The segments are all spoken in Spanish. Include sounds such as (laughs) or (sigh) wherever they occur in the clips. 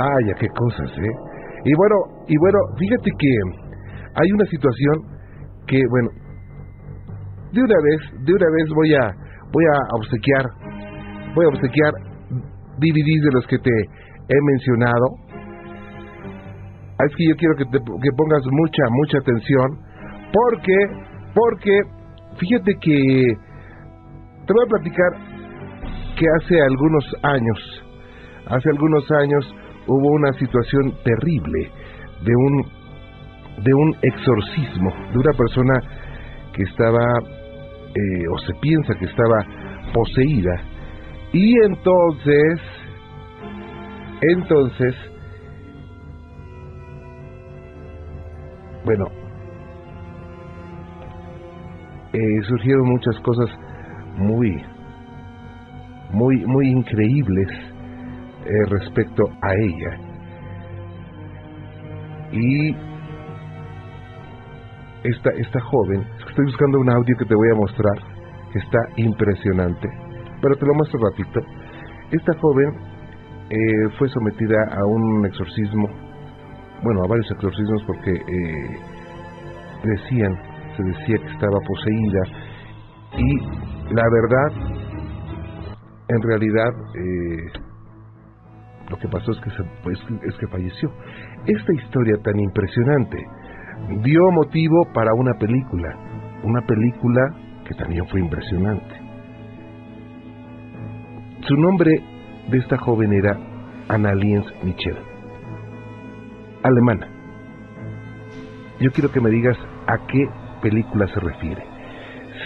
Vaya, qué cosas, ¿eh? Y bueno, y bueno, fíjate que hay una situación que, bueno, de una vez, de una vez voy a, voy a obsequiar, voy a obsequiar DVDs de los que te he mencionado. Es que yo quiero que, te, que pongas mucha, mucha atención, porque, porque, fíjate que te voy a platicar que hace algunos años, hace algunos años hubo una situación terrible de un de un exorcismo de una persona que estaba eh, o se piensa que estaba poseída. Y entonces entonces bueno eh, surgieron muchas cosas muy muy muy increíbles eh, respecto a ella. Y esta, esta joven, estoy buscando un audio que te voy a mostrar, que está impresionante, pero te lo muestro ratito. Esta joven eh, fue sometida a un exorcismo, bueno, a varios exorcismos porque eh, decían, se decía que estaba poseída y la verdad, en realidad, lo que pasó es que, pues, es que falleció. Esta historia tan impresionante dio motivo para una película, una película que también fue impresionante. Su nombre de esta joven era Annaliens Michel, alemana. Yo quiero que me digas a qué película se refiere.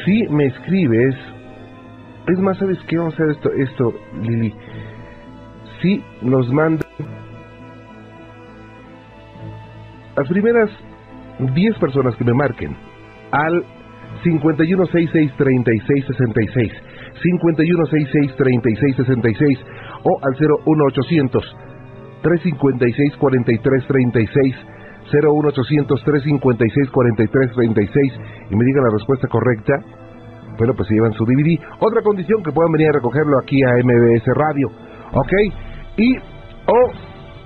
Si me escribes, es más, ¿sabes qué? Vamos a hacer esto, esto, Lili si nos mandan las primeras 10 personas que me marquen al 51663666 51663666 o al 01800 356 4336 01800 356 4336 y me digan la respuesta correcta. Bueno pues se llevan su DVD otra condición que puedan venir a recogerlo aquí a MBS Radio ¿ok? Y, o,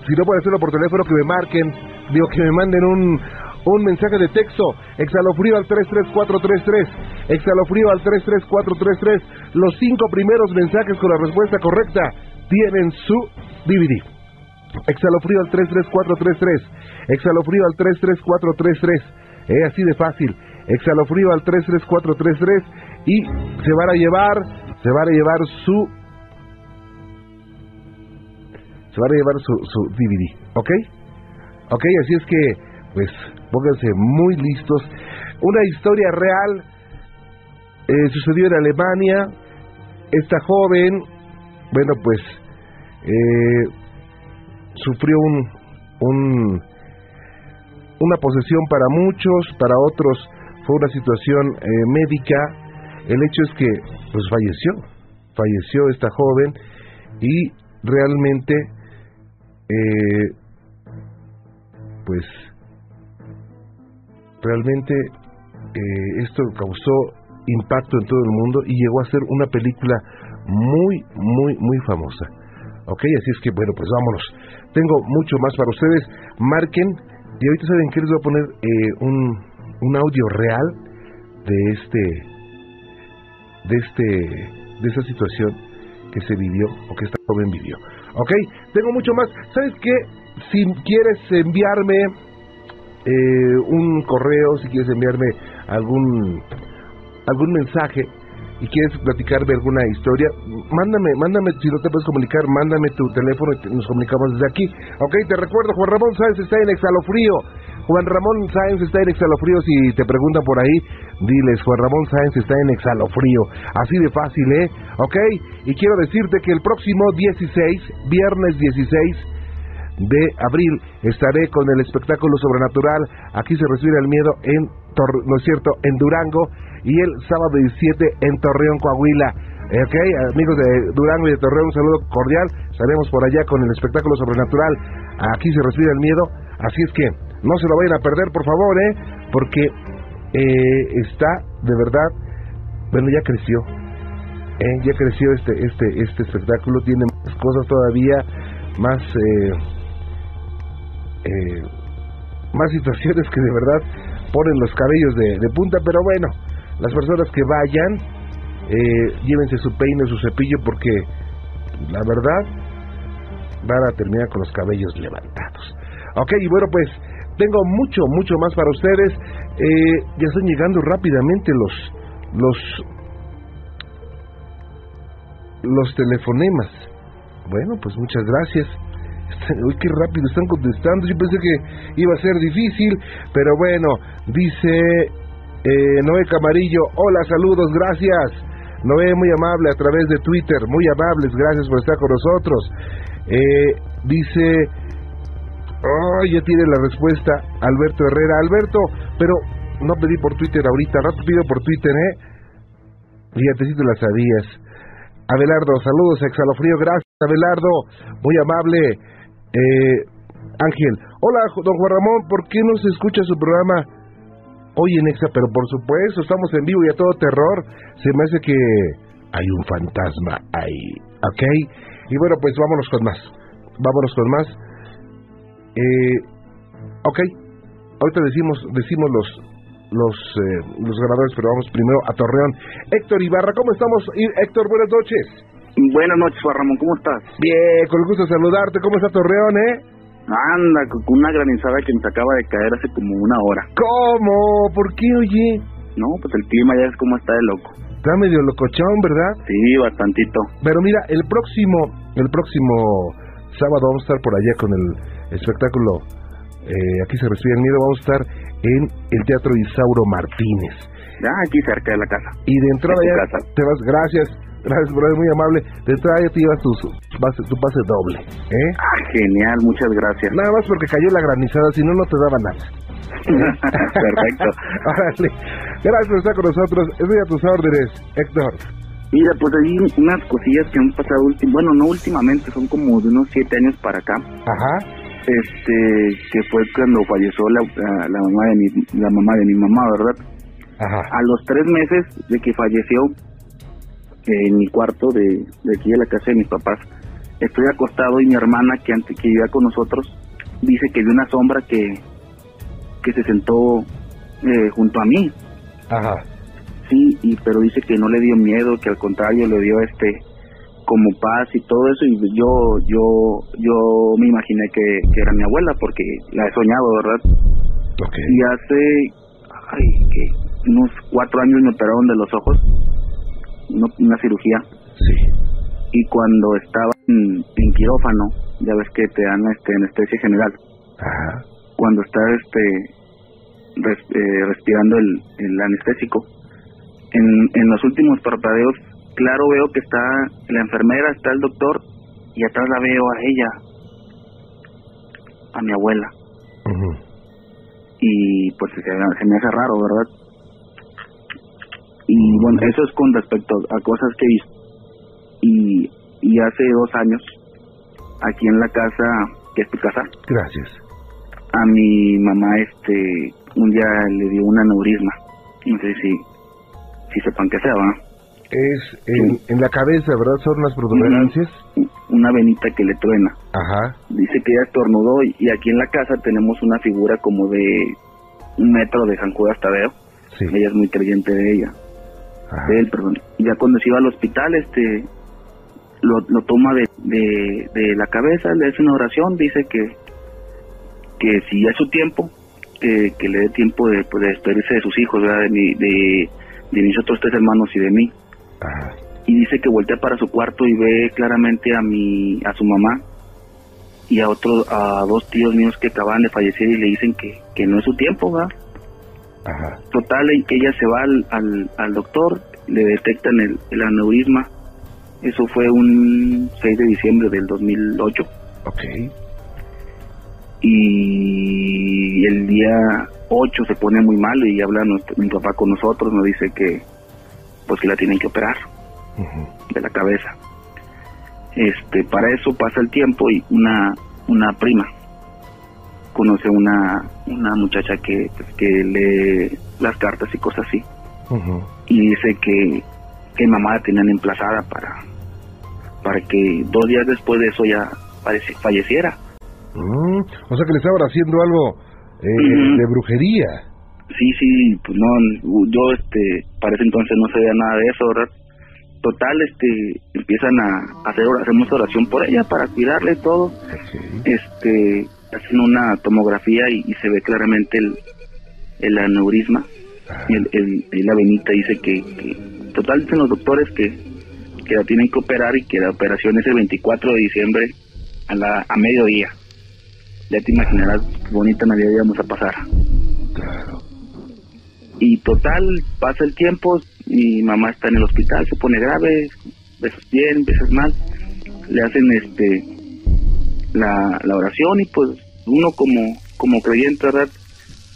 si no puede hacerlo por teléfono, que me marquen, digo, que me manden un, un mensaje de texto, exhalofrío al 33433, exhalofrío al 33433. Los cinco primeros mensajes con la respuesta correcta tienen su DVD. Exhalofrío al 33433, exhalofrío al 33433. Es así de fácil. Exhalofrío al 33433 y se van a llevar, se van a llevar su se van a llevar su, su DVD, ¿ok? Ok, así es que, pues, pónganse muy listos. Una historia real eh, sucedió en Alemania. Esta joven, bueno, pues, eh, sufrió un, un, una posesión para muchos, para otros fue una situación eh, médica. El hecho es que, pues, falleció, falleció esta joven y realmente eh, pues realmente eh, esto causó impacto en todo el mundo y llegó a ser una película muy, muy, muy famosa. Ok, así es que bueno, pues vámonos. Tengo mucho más para ustedes. Marquen y ahorita saben que les voy a poner eh, un, un audio real de este, de este, de esa situación que se vivió o que esta joven vivió. ¿Ok? Tengo mucho más. ¿Sabes qué? Si quieres enviarme eh, un correo, si quieres enviarme algún algún mensaje y quieres platicarme alguna historia, mándame, mándame, si no te puedes comunicar, mándame tu teléfono y nos comunicamos desde aquí. Ok, te recuerdo, Juan Ramón Sáenz está en Exhalofrío. Juan Ramón Sáenz está en Exhalofrío. Si te preguntan por ahí, diles, Juan Ramón Sáenz está en Exhalofrío. Así de fácil, ¿eh? Ok, y quiero decirte que el próximo 16, viernes 16 de abril, estaré con el espectáculo sobrenatural. Aquí se recibe el miedo en, no es cierto, en Durango y el sábado 17 en Torreón, Coahuila. Ok, amigos de Durango y de Torreón, un saludo cordial. Estaremos por allá con el espectáculo sobrenatural. Aquí se respira el miedo. Así es que no se lo vayan a perder, por favor, ¿eh? Porque eh, está, de verdad, bueno, ya creció. ¿eh? Ya creció este, este, este espectáculo. Tiene más cosas todavía, más, eh, eh, más situaciones que de verdad ponen los cabellos de, punta, pero bueno, las personas que vayan, eh, llévense su peine, su cepillo, porque la verdad van a terminar con los cabellos levantados. Ok, y bueno, pues tengo mucho, mucho más para ustedes. Eh, ya están llegando rápidamente los, los, telefonemas. Bueno, pues muchas gracias. Uy, qué rápido están contestando. Yo pensé que iba a ser difícil, pero bueno, dice eh, Noé Camarillo, hola, saludos, gracias. Noé, muy amable a través de Twitter, muy amables, gracias por estar con nosotros. Eh, dice, oh, ya tiene la respuesta Alberto Herrera. Alberto, pero no pedí por Twitter ahorita, rato pido por Twitter, ¿eh? Fíjate si tú la sabías. Abelardo, saludos, exhalofrío, gracias, Abelardo, muy amable. Eh, Ángel, hola, don Juan Ramón, ¿por qué no se escucha su programa hoy en Exa? Pero por supuesto, estamos en vivo y a todo terror. Se me hace que hay un fantasma ahí, ¿ok? Y bueno, pues vámonos con más. Vámonos con más. Eh, ok, ahorita decimos, decimos los, los, eh, los ganadores, pero vamos primero a Torreón. Héctor Ibarra, ¿cómo estamos? Héctor, buenas noches. Buenas noches, Juan Ramón, ¿cómo estás? Bien, con el gusto de saludarte. ¿Cómo está Torreón, eh? Anda, con una granizada que nos acaba de caer hace como una hora. ¿Cómo? ¿Por qué, oye? No, pues el clima ya es como está de loco. Está medio locochón, ¿verdad? Sí, bastantito. Pero mira, el próximo, el próximo sábado vamos a estar por allá con el espectáculo eh, Aquí se respira el miedo. Vamos a estar en el Teatro Isauro Martínez. Ya, aquí cerca de la casa. Y de entrada ya te vas, gracias, gracias, por muy amable. De entrada ya te llevas tu, tu pase doble. ¿eh? Ah, genial, muchas gracias. Nada más porque cayó la granizada, si no, no te daba nada. (laughs) Perfecto. (laughs) Gracias por estar con nosotros. Estoy a tus órdenes, Héctor. Mira, pues hay unas cosillas que han pasado, bueno, no últimamente, son como de unos siete años para acá. Ajá. Este, que fue cuando falleció la, la mamá de mi, la mamá de mi mamá, ¿verdad? Ajá. A los tres meses de que falleció, en mi cuarto de, de aquí de la casa de mis papás, estoy acostado y mi hermana que antes que vivía con nosotros dice que vio una sombra que que se sentó eh, junto a mí. Ajá. Sí, y pero dice que no le dio miedo, que al contrario le dio este como paz y todo eso y yo yo yo me imaginé que, era mi abuela porque la he soñado, ¿verdad? Okay. Y hace ay, que unos cuatro años me operaron de los ojos, una, cirugía. Sí. Y cuando estaba en, en, quirófano, ya ves que te dan este anestesia general. Ajá. Cuando está este eh, respirando el, el anestésico. En, en los últimos parpadeos, claro veo que está la enfermera, está el doctor y atrás la veo a ella, a mi abuela. Y pues se, me hace raro, ¿verdad? Y bueno, eso es con respecto a cosas que he visto. Y, y hace dos años, aquí en la casa, que es tu casa. Gracias. A mi mamá, este, un día le dio un aneurisma. No sé si, sepan sea, ¿va? Es en, la cabeza, ¿verdad? Son unas protuberancias. Una venita que le truena. Ajá. Dice que ella estornudó y, aquí en la casa tenemos una figura como de un metro de San Judas Tadeo. Sí. Ella es muy creyente de ella. Ajá. De él, perdón. Y ya cuando se iba al hospital, este, lo, lo toma de, de, de la cabeza, le hace una oración, dice que, que si ya es su tiempo, que, le dé tiempo de, pues, de despedirse de sus hijos, ¿verdad? De, de, de, mis otros tres hermanos y de mí. Y dice que voltea para su cuarto y ve claramente a mi, a su mamá y a otros, a dos tíos míos que acaban de fallecer y le dicen que, que no es su tiempo, ¿verdad? Ajá. Total, que ella se va al, al, al doctor, le detectan el, el aneurisma. Eso fue un 6 de diciembre del 2008. Ok y el día 8 se pone muy mal y habla mi papá con nosotros, nos dice que pues que la tienen que operar de la cabeza. Este, para eso pasa el tiempo y una una prima conoce una una muchacha que pues, que lee las cartas y cosas así. Y dice que que mamá la tenían emplazada para para que dos días después de eso ya falleciera Mm, o sea que le estaban haciendo algo eh, de brujería. Sí, sí, pues no, yo este, para ese entonces no sabía nada de eso, ¿verdad? Total, este, empiezan a hacer, hacemos oración por ella para cuidarle todo. Este, hacen una tomografía y, se ve claramente el, el aneurisma. Ah. Y el, el, la venita dice que, total dicen los doctores que, que la tienen que operar y que la operación es el 24 de diciembre a, la, a mediodía. Ya te imaginarás bonita Navidad íbamos a pasar. Claro. Y total, pasa el tiempo, mi mamá está en el hospital, se pone grave, veces bien, veces mal. Le hacen este la, la oración y pues uno como como creyente, ¿verdad?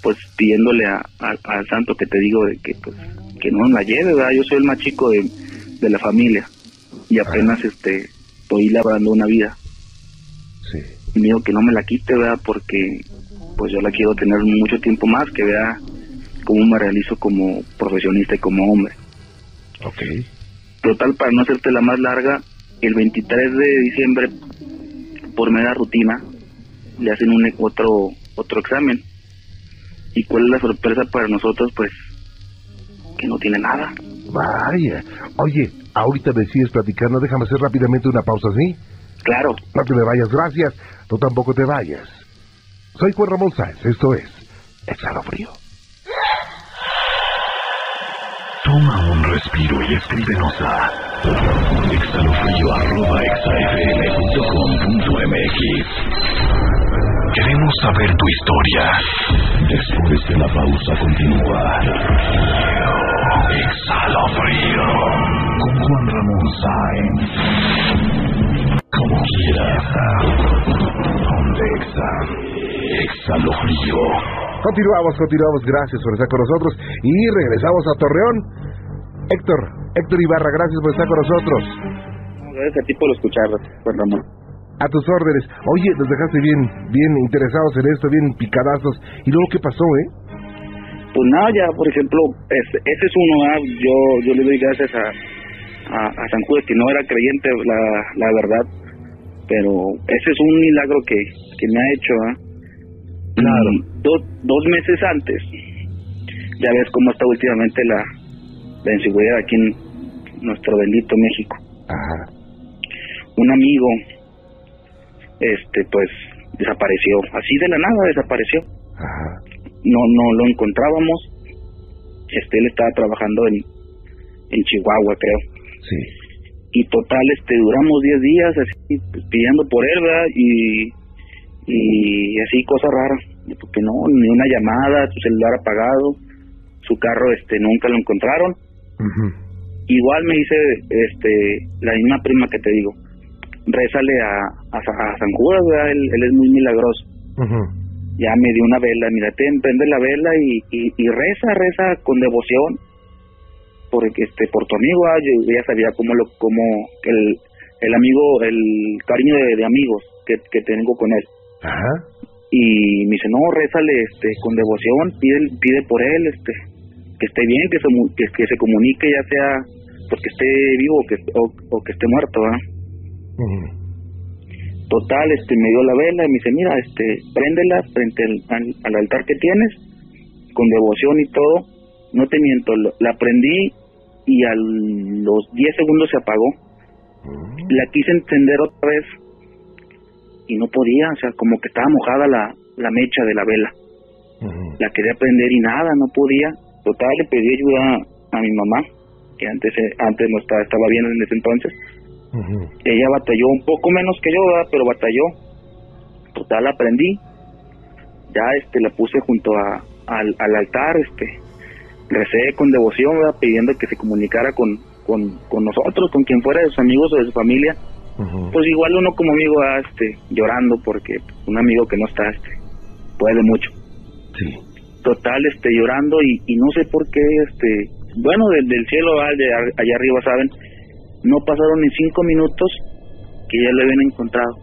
Pues pidiéndole a, al santo que te digo de que pues que no la lleve, ¿verdad? Yo soy el más chico de, de la familia y apenas este estoy labrando una vida. Digo que no me la quite, ¿verdad? Porque pues yo la quiero tener mucho tiempo más, que vea cómo me realizo como profesionista y como hombre. Ok. Total, para no hacerte la más larga, el 23 de diciembre, por media rutina, le hacen un otro otro examen. ¿Y cuál es la sorpresa para nosotros? Pues que no tiene nada. Vaya. Oye, ahorita me sigues platicando, déjame hacer rápidamente una pausa, ¿sí? Claro. No te me vayas, gracias. Tú tampoco te vayas. Soy Juan Ramón Sáenz, esto es Exhalo Frío. Toma un respiro y escríbenos a exhalofrío.exafm.com.mx Queremos saber tu historia. Después de la pausa continúa. Exhalo frío. Con Juan Ramón Sáenz. Como quieras. Donde exa. Exhalo frío. Continuamos, continuamos. Gracias por estar con nosotros. Y regresamos a Torreón. Héctor, Héctor Ibarra, gracias por estar con nosotros. Gracias a ti por escuchar, Juan Ramón. A tus órdenes. Oye, nos dejaste bien, bien interesados en esto, bien picadazos. ¿Y luego qué pasó, eh? Pues nada, ya, por ejemplo, ese, ese es uno, ¿ah? yo yo le doy gracias a, a, San Juan, que no era creyente, la, la verdad, pero ese es un milagro que, que me ha hecho, ¿ah? Claro. dos meses antes, ya ves cómo está últimamente la, la inseguridad aquí en nuestro bendito México. Ajá. Un amigo, este, pues, desapareció, así de la nada desapareció. Ajá. No, no lo encontrábamos. Este, él estaba trabajando en, en Chihuahua, creo. Sí. Y total, este, duramos 10 días así, pues, pidiendo por él, ¿verdad? Y, y así, cosas raras. Porque no, ni una llamada, su celular apagado, su carro, este, nunca lo encontraron Igual me dice este la misma prima que te digo, rézale a, a, San Judas, él, él, es muy milagroso. Ya me dio una vela, mira, te prende la vela y, y, reza, reza con devoción, porque este por tu amigo, ah, yo ya sabía cómo lo, cómo el, el amigo, el cariño de, amigos que, que tengo con él. Y me dice, no, rézale este, con devoción, pide, pide por él, este, que esté bien, que se, que, se comunique ya sea porque esté vivo o que, o, que esté muerto, Total, este, me dio la vela y me dice, mira, este, préndela frente al, altar que tienes, con devoción y todo, no te miento, la prendí y a los 10 segundos se apagó. La quise encender otra vez y no podía, o sea, como que estaba mojada la, la mecha de la vela. La quería prender y nada, no podía. Total, le pedí ayuda a mi mamá, que antes antes no estaba, estaba bien en ese entonces. Ella batalló un poco menos que yo, pero batalló. Total, aprendí. Ya este la puse junto a, al, al altar, este recé con devoción, pidiendo que se comunicara con, con, con, nosotros, con quien fuera de sus amigos o de su familia. Pues igual uno como amigo, este, llorando porque un amigo que no está, este, puede mucho. Sí. Total este llorando y, y no sé por qué este bueno desde el cielo allá arriba saben no pasaron ni cinco minutos que ya lo habían encontrado.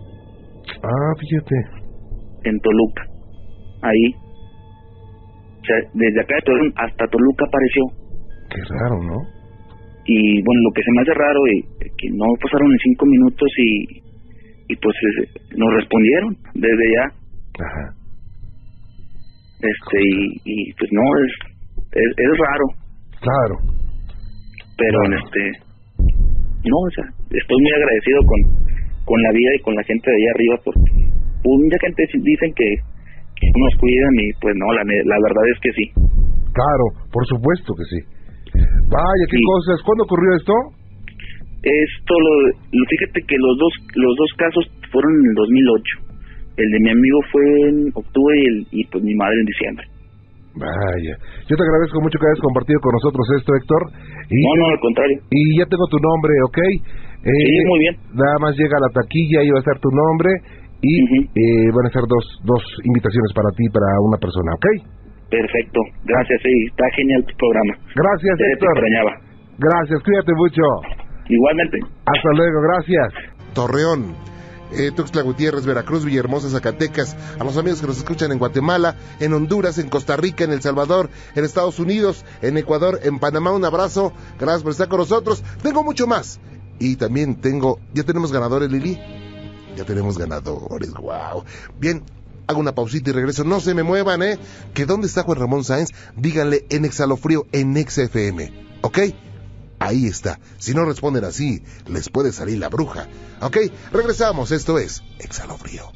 Ah fíjate. En Toluca. Ahí sea desde acá de hasta Toluca apareció qué raro no y bueno lo que se me hace raro es que no pasaron ni cinco minutos y y pues nos respondieron desde ya. Ajá. Este, y, y pues no, es, es, es raro, Claro. pero este, no, o sea, estoy muy agradecido con, con la vida y con la gente de allá arriba porque pues, mucha gente dicen que, nos cuidan y pues no, la, la verdad es que sí. Claro, por supuesto que sí. Vaya, qué Sí. cosas. ¿Cuándo ocurrió esto? Esto, lo, lo- fíjate que los dos los dos casos fueron en el 2008. El de mi amigo fue en octubre y, el, y pues mi madre en diciembre. Vaya. Yo te agradezco mucho que hayas compartido con nosotros esto, Héctor. Y, No, no, al contrario. y ya tengo tu nombre, ¿ok? Eh, Sí, muy bien. Nada más llega a la taquilla y va a estar tu nombre. Y Ujú. eh, van a ser dos, dos invitaciones para ti y para una persona, ¿ok? Perfecto. Gracias, sí, está genial tu programa. Gracias, te Héctor. extrañaba. Gracias, cuídate mucho. Igualmente. Hasta luego, gracias. Torreón, eh, Tuxtla Gutiérrez, Veracruz, Villahermosa, Zacatecas, a los amigos que nos escuchan en Guatemala, en Honduras, en Costa Rica, en El Salvador, en Estados Unidos, en Ecuador, en Panamá, un abrazo, gracias por estar con nosotros. Tengo mucho más. Y también tengo, ya tenemos ganadores, Lili. Ya tenemos ganadores, wow. Bien, hago una pausita y regreso. No se me muevan, ¿eh? Que dónde está Juan Ramón Sáenz, díganle en Exhalofrío, en XFM, ¿ok? Ahí está. Si no responden así, les puede salir la bruja. ¿Ok? Regresamos. Esto es Exhalofrío.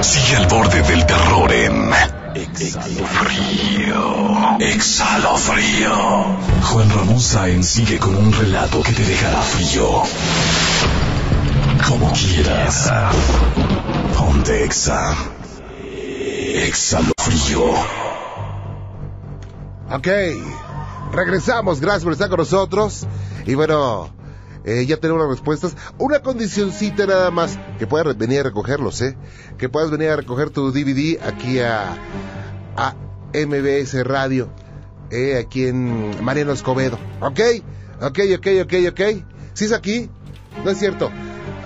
Sigue al borde del terror en Exhalofrío. Exhalofrío. Juan Ramón Sáenz sigue con un relato que te dejará frío. Como quieras. Ponte Exa. Exhalofrío. Ok. Regresamos. Gracias por estar con nosotros. Y bueno, eh, ya tenemos las respuestas. Una condicioncita nada más. Que puedas venir a recogerlos, ¿eh? Que puedas venir a recoger tu DVD aquí a, a MBS Radio. Eh, aquí en Mariano Escobedo. ¿Ok? Ok, ok, ok, ok. ¿Sí es aquí? No es cierto.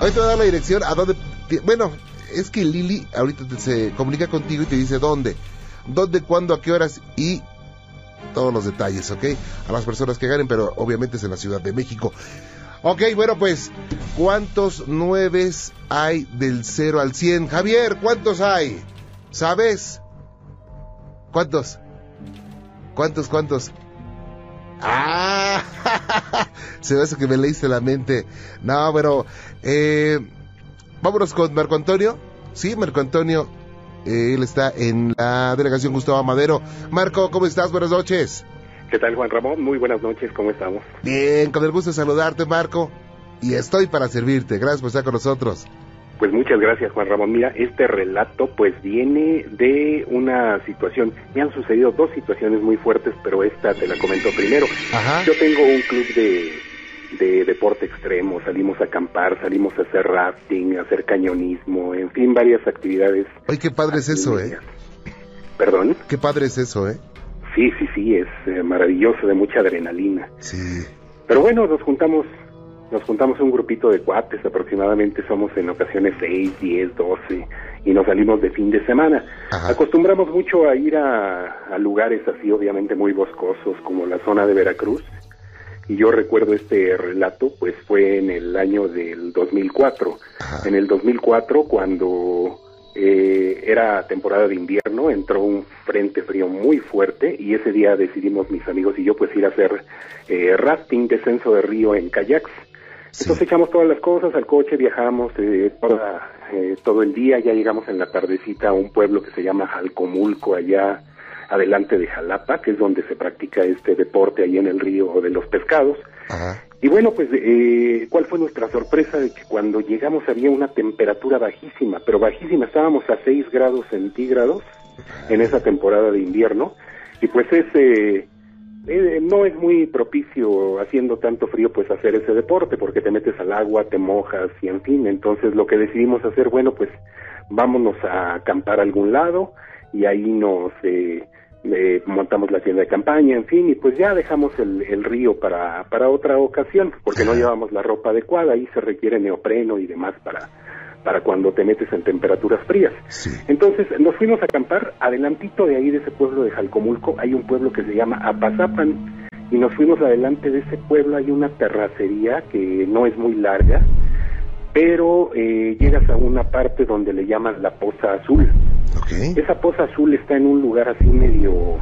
Ahorita voy a dar la dirección a dónde... ti- Bueno, es que Lili ahorita te- se comunica contigo y te dice dónde. Dónde, cuándo, a qué horas y todos los detalles, ¿ok? A las personas que ganen, pero obviamente es en la Ciudad de México. Ok, bueno, pues, ¿cuántos nueves hay del 0 al 100? Javier, ¿cuántos hay? ¿Sabes? ¿Cuántos? ¿Cuántos, cuántos? Ah, (laughs) se ve eso que me leíste la mente. No, pero, eh, vámonos con Marco Antonio. Sí, Marco Antonio, eh, él está en la delegación Gustavo Madero. Marco, ¿cómo estás? Buenas noches. ¿Qué tal, Juan Ramón? Muy buenas noches, ¿cómo estamos? Bien, con el gusto de saludarte, Marco. Y estoy para servirte. Gracias por estar con nosotros. Pues muchas gracias, Juan Ramón. Mira, este relato pues viene de una situación, me han sucedido dos situaciones muy fuertes, pero esta te la comento primero. Ajá. Yo tengo un club de, de deporte extremo, salimos a acampar, salimos a hacer rafting, a hacer cañonismo, en fin, varias actividades. Oye, qué padre es eso, ¿eh? Perdón. Qué padre es eso, ¿eh? Sí, sí, sí, es eh, maravilloso, de mucha adrenalina. Sí. Pero bueno, nos juntamos, nos juntamos un grupito de cuates, aproximadamente somos en ocasiones 6, 10, 12, y nos salimos de fin de semana. Ajá. Acostumbramos mucho a ir a, a lugares así, obviamente muy boscosos, como la zona de Veracruz. Y yo recuerdo este relato, pues fue en el año del 2004. Ajá. En el 2004, cuando eh, era temporada de invierno, entró un frente frío muy fuerte y ese día decidimos mis amigos y yo pues ir a hacer eh, rafting, descenso de río en kayaks. Sí. Entonces echamos todas las cosas al coche, viajamos eh, toda, eh, todo el día, ya llegamos en la tardecita a un pueblo que se llama Jalcomulco, allá adelante de Jalapa, que es donde se practica este deporte ahí en el río de los pescados. Ajá. Y bueno, pues, eh, ¿cuál fue nuestra sorpresa? De que cuando llegamos había una temperatura bajísima, pero bajísima, estábamos a 6 grados centígrados en esa temporada de invierno, y pues ese eh, no es muy propicio haciendo tanto frío pues hacer ese deporte, porque te metes al agua, te mojas, y en fin, entonces lo que decidimos hacer, bueno, pues vámonos a acampar a algún lado, y ahí nos... Eh, montamos la tienda de campaña, en fin, y pues ya dejamos el, el río para, para otra ocasión, porque no llevamos la ropa adecuada, ahí se requiere neopreno y demás para, para cuando te metes en temperaturas frías. Entonces nos fuimos a acampar, adelantito de ahí de ese pueblo de Jalcomulco hay un pueblo que se llama Apazapan y nos fuimos adelante de ese pueblo, hay una terracería que no es muy larga, pero eh, llegas a una parte donde le llaman la Poza Azul. Esa Poza Azul está en un lugar así medio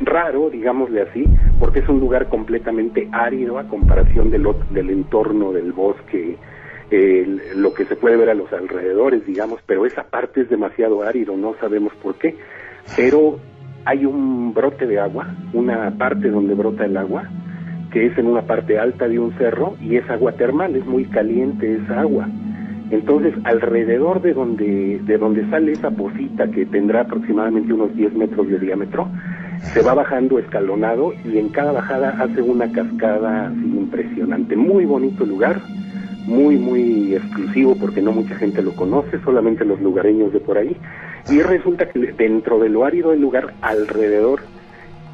raro, digámosle así, porque es un lugar completamente árido a comparación del, del entorno del bosque, lo que se puede ver a los alrededores, digamos, pero esa parte es demasiado árido, no sabemos por qué, pero hay un brote de agua, una parte donde brota el agua, que es en una parte alta de un cerro y es agua termal, es muy caliente esa agua. Entonces, alrededor de donde, de donde sale esa posita, que tendrá aproximadamente unos 10 metros de diámetro, se va bajando escalonado y en cada bajada hace una cascada así impresionante. Muy bonito lugar, muy, muy exclusivo porque no mucha gente lo conoce, solamente los lugareños de por ahí. Y resulta que dentro de lo árido del lugar, alrededor,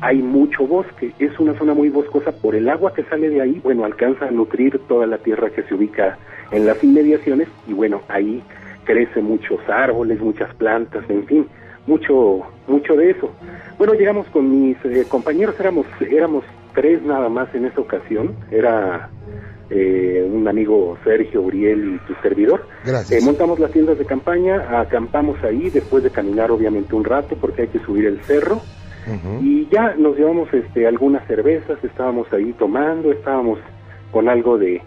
hay mucho bosque. Es una zona muy boscosa por el agua que sale de ahí. Bueno, alcanza a nutrir toda la tierra que se ubica en las inmediaciones y bueno, ahí crecen muchos árboles, muchas plantas, en fin, mucho, mucho de eso. Bueno, llegamos con mis eh, compañeros, éramos, éramos tres nada más en esa ocasión. Era eh, un amigo Sergio, Uriel y tu servidor. Gracias. Eh, montamos las tiendas de campaña, acampamos ahí después de caminar obviamente un rato porque hay que subir el cerro. Y ya nos llevamos este, algunas cervezas, estábamos ahí tomando, estábamos con algo de,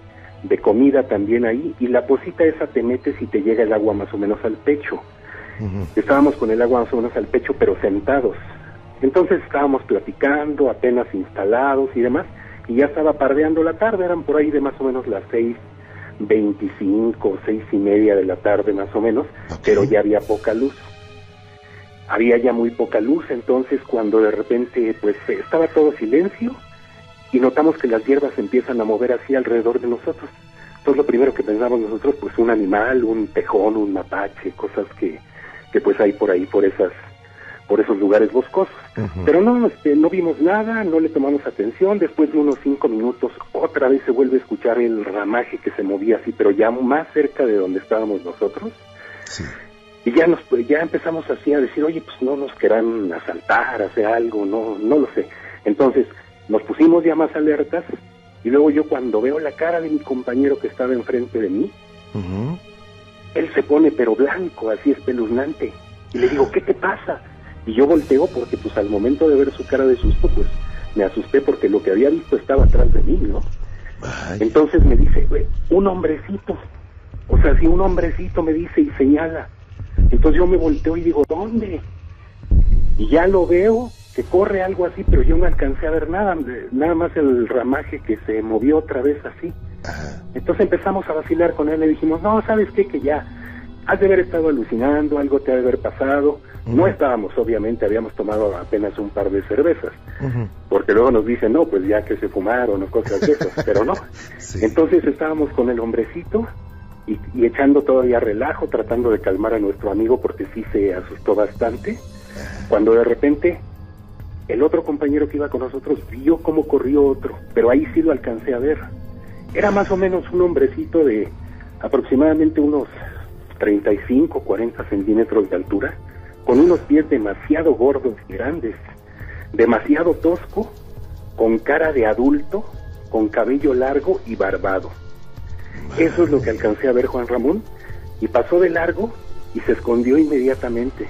de comida también ahí y la posita esa te metes y te llega el agua más o menos al pecho. Estábamos con el agua más o menos al pecho pero sentados. Entonces estábamos platicando, apenas instalados y demás y ya estaba pardeando la tarde, eran por ahí de más o menos las seis veinticinco, seis y media de la tarde más o menos, pero ya había poca luz. Había ya muy poca luz, entonces cuando de repente pues estaba todo silencio y notamos que las hierbas empiezan a mover así alrededor de nosotros. Entonces lo primero que pensamos nosotros pues un animal, un tejón, un mapache, cosas que, que pues hay por ahí por esas por esos lugares boscosos. Pero no, este, no vimos nada, no le tomamos atención. Después de unos cinco minutos, otra vez se vuelve a escuchar el ramaje que se movía así, pero ya más cerca de donde estábamos nosotros. Y ya nos, ya empezamos así a decir, oye, pues no nos querrán asaltar, hacer algo, no, no lo sé. Entonces nos pusimos ya más alertas y luego yo cuando veo la cara de mi compañero que estaba enfrente de mí, él se pone pero blanco, así espeluznante. Y le digo, ¿qué te pasa? Y yo volteo porque pues al momento de ver su cara de susto, pues me asusté porque lo que había visto estaba atrás de mí, ¿no? Entonces me dice, un hombrecito. O sea, si un hombrecito me dice y señala. Entonces yo me volteo y digo, ¿dónde? Y ya lo veo, que corre algo así, pero yo no alcancé a ver nada, nada más el ramaje que se movió otra vez así. Entonces empezamos a vacilar con él y dijimos, no, ¿sabes qué? Que ya has de haber estado alucinando, algo te ha de haber pasado. No estábamos, obviamente, habíamos tomado apenas un par de cervezas, porque luego nos dicen, no, pues ya que se fumaron o cosas de esas, pero no. (laughs) Entonces estábamos con el hombrecito y, echando todavía relajo, tratando de calmar a nuestro amigo porque sí se asustó bastante, cuando de repente el otro compañero que iba con nosotros vio cómo corrió otro, pero ahí sí lo alcancé a ver. Era más o menos un hombrecito de aproximadamente unos 35, 40 centímetros de altura, con unos pies demasiado gordos y grandes, demasiado tosco, con cara de adulto, con cabello largo y barbado. Eso es lo que alcancé a ver Juan Ramón y pasó de largo y se escondió inmediatamente.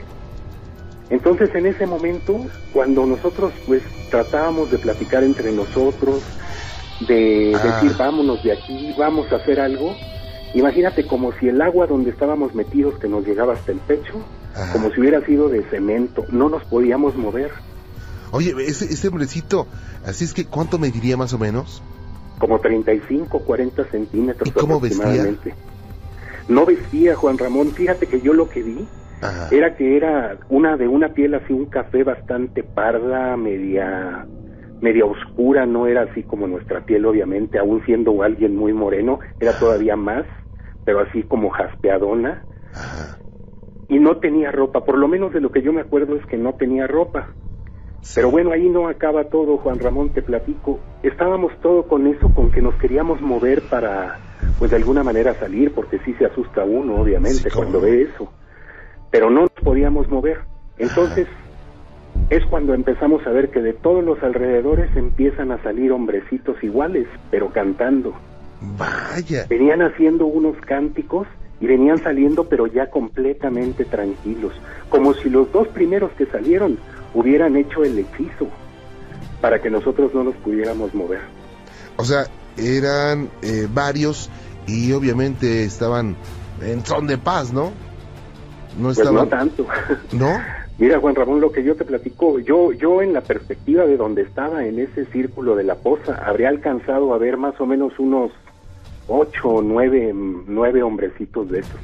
Entonces en ese momento, cuando nosotros pues tratábamos de platicar entre nosotros, de ah. decir vámonos de aquí, vamos a hacer algo, Imagínate como si el agua donde estábamos metidos, que nos llegaba hasta el pecho, como si hubiera sido de cemento, no nos podíamos mover. Oye, ese, ese hombrecito, así es que ¿cuánto mediría más o menos? Como 35, 40 centímetros ¿Y cómo Vestía? No vestía, Juan Ramón. Fíjate que yo lo que vi era que era una de una piel así, un café bastante parda, media media oscura, no era así como nuestra piel, obviamente, aún siendo alguien muy moreno, era todavía más pero así como jaspeadona. Y no tenía ropa, por lo menos de lo que yo me acuerdo es que no tenía ropa. Pero bueno, ahí no acaba todo, Juan Ramón, te platico. Estábamos todo con eso, con que nos queríamos mover para, pues de alguna manera salir, porque sí se asusta uno, obviamente, Sí, cuando ve eso. Pero no nos podíamos mover. Entonces, es cuando empezamos a ver que de todos los alrededores empiezan a salir hombrecitos iguales, pero cantando. Vaya. Venían haciendo unos cánticos y venían saliendo, pero ya completamente tranquilos, como si los dos primeros que salieron hubieran hecho el hechizo para que nosotros no nos pudiéramos mover. O sea, eran eh, varios y obviamente estaban en son de paz, ¿no? No Pues estaban. no tanto. ¿No? (laughs) Mira, Juan Ramón, lo que yo te platico, yo, yo en la perspectiva de donde estaba en ese círculo de la poza, habría alcanzado a ver más o menos unos ocho o nueve, nueve hombrecitos de esos,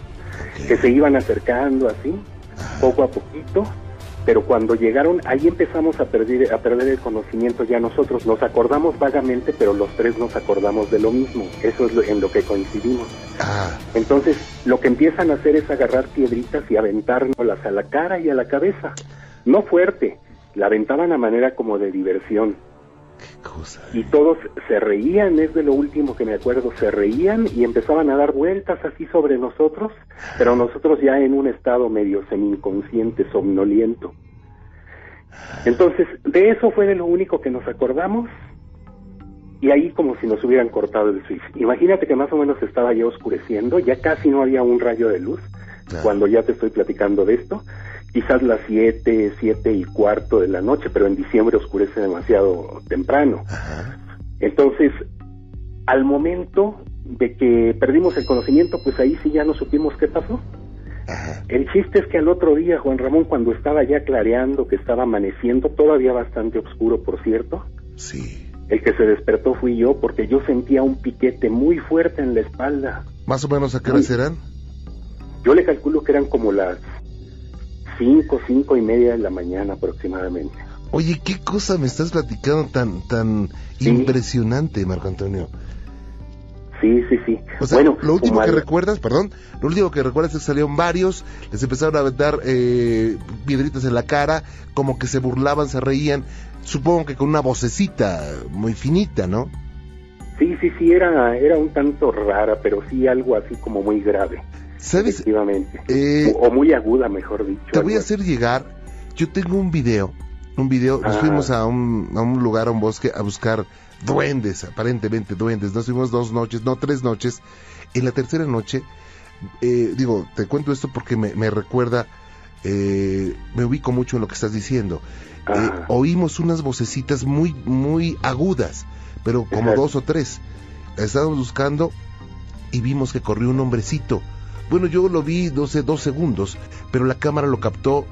que se iban acercando así, poco a poquito, pero cuando llegaron, ahí empezamos a perder, a perder el conocimiento ya nosotros, nos acordamos vagamente, pero los tres nos acordamos de lo mismo, eso es lo- en lo que coincidimos. Ah, Entonces, lo que empiezan a hacer es agarrar piedritas y aventárnoslas a la cara y a la cabeza. No fuerte, la aventaban a manera como de diversión. Qué cosa. Y todos se reían, es de lo último que me acuerdo, se reían y empezaban a dar vueltas así sobre nosotros, pero nosotros ya en un estado medio semi-inconsciente, somnoliento. Entonces, de eso fue de lo único que nos acordamos y ahí como si nos hubieran cortado el switch. Imagínate que más o menos estaba ya oscureciendo, ya casi no había un rayo de luz Ah. cuando ya te estoy platicando de esto. Quizás las siete, siete y cuarto de la noche, pero en diciembre oscurece demasiado temprano. Ajá. Entonces, al momento de que perdimos el conocimiento, pues ahí sí ya no supimos qué pasó. Ajá. El chiste es que al otro día, Juan Ramón, cuando estaba ya clareando, que estaba amaneciendo, todavía bastante oscuro, por cierto, Sí. el que se despertó fui yo porque yo sentía un piquete muy fuerte en la espalda. Más o menos a qué horas eran? Yo le calculo que eran como las cinco, cinco y media de la mañana aproximadamente. Oye, qué cosa me estás platicando tan tan Sí. impresionante, Marco Antonio. Sí, sí, sí. O sea, bueno, lo último que al- recuerdas, perdón, lo último que recuerdas es que salieron varios, les empezaron a aventar eh, piedritas en la cara, como que se burlaban, se reían, supongo que con una vocecita muy finita, ¿no? Sí, sí, sí, era, era un tanto rara, pero sí algo así como muy grave, ¿Sabes? efectivamente. Eh, o, o muy aguda, mejor dicho. te voy a hacer llegar, yo tengo un video, un video, nos Ah. fuimos a un, a un lugar, a un bosque, a buscar duendes, aparentemente duendes, nos fuimos dos noches, no, tres noches, en la tercera noche, eh, digo, te cuento esto porque me, me recuerda, eh, me ubico mucho en lo que estás diciendo. Eh, Ah. oímos unas vocecitas muy, muy agudas, pero como Exacto. dos o tres. Estábamos buscando y vimos que corrió un hombrecito. Bueno, yo lo vi, no sé, dos segundos, pero la cámara lo captó,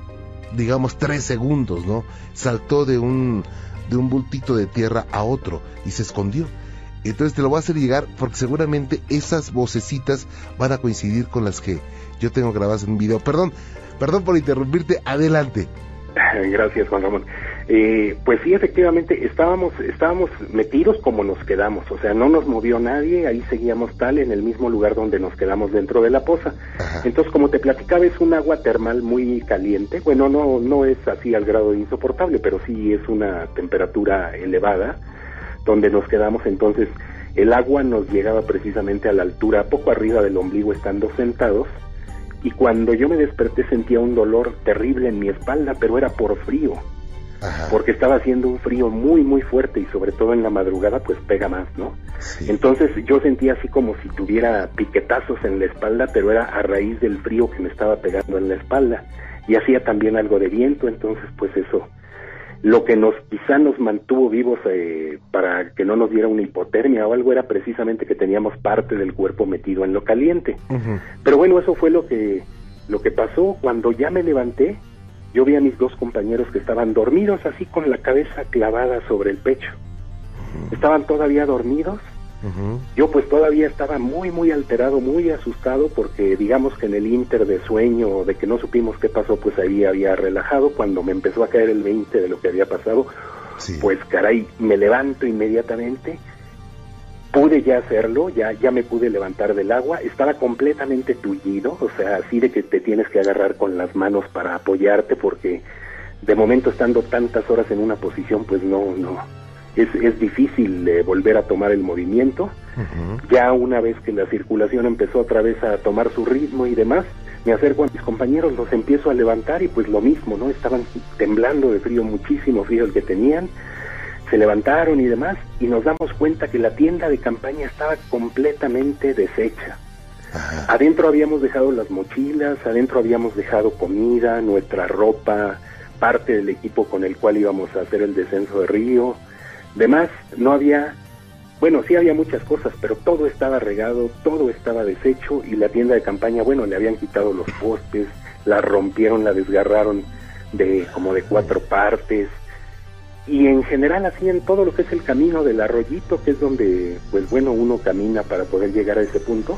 digamos, tres segundos, ¿no? Saltó de un, de un bultito de tierra a otro y se escondió. Entonces te lo voy a hacer llegar porque seguramente esas vocecitas van a coincidir con las que yo tengo grabadas en un video. Perdón, perdón por interrumpirte, adelante. (laughs) Gracias, Juan Ramón. Eh, pues sí, efectivamente, estábamos, estábamos metidos como nos quedamos, o sea, no nos movió nadie, ahí seguíamos tal en el mismo lugar donde nos quedamos dentro de la poza. Ajá. Entonces, como te platicaba, es un agua termal muy caliente, bueno, no, no es así al grado de insoportable, pero sí es una temperatura elevada donde nos quedamos, entonces el agua nos llegaba precisamente a la altura, poco arriba del ombligo estando sentados, y cuando yo me desperté sentía un dolor terrible en mi espalda, pero era por frío, Ajá. porque estaba haciendo un frío muy muy fuerte y sobre todo en la madrugada pues pega más, ¿no? Sí. Entonces yo sentía así como si tuviera piquetazos en la espalda, pero era a raíz del frío que me estaba pegando en la espalda y hacía también algo de viento, entonces pues eso lo que nos quizá nos mantuvo vivos eh, para que no nos diera una hipotermia o algo era precisamente que teníamos parte del cuerpo metido en lo caliente. Pero bueno, eso fue lo que lo que pasó cuando ya me levanté. Yo vi a mis dos compañeros que estaban dormidos así con la cabeza clavada sobre el pecho. Estaban todavía dormidos. Yo pues todavía estaba muy muy alterado, muy asustado porque digamos que en el inter de sueño de que no supimos qué pasó, pues ahí había relajado cuando me empezó a caer el 20 de lo que había pasado. Sí. Pues caray, me levanto inmediatamente. Pude ya hacerlo, ya, ya me pude levantar del agua, estaba completamente tullido, o sea, así de que te tienes que agarrar con las manos para apoyarte porque de momento estando tantas horas en una posición, pues no, no, es, es difícil eh, volver a tomar el movimiento. Ya una vez que la circulación empezó otra vez a tomar su ritmo y demás, me acerco a mis compañeros, los empiezo a levantar y pues lo mismo, ¿no? Estaban temblando de frío, muchísimo frío el que tenían, se levantaron y demás y nos damos cuenta que la tienda de campaña estaba completamente deshecha. Adentro habíamos dejado las mochilas, adentro habíamos dejado comida, nuestra ropa, parte del equipo con el cual íbamos a hacer el descenso de río. Demás, no había, bueno, sí había muchas cosas, pero todo estaba regado, todo estaba deshecho y la tienda de campaña, bueno, le habían quitado los postes, la rompieron, la desgarraron de como de cuatro partes y en general así en todo lo que es el camino del arroyito, que es donde, pues bueno, uno camina para poder llegar a ese punto,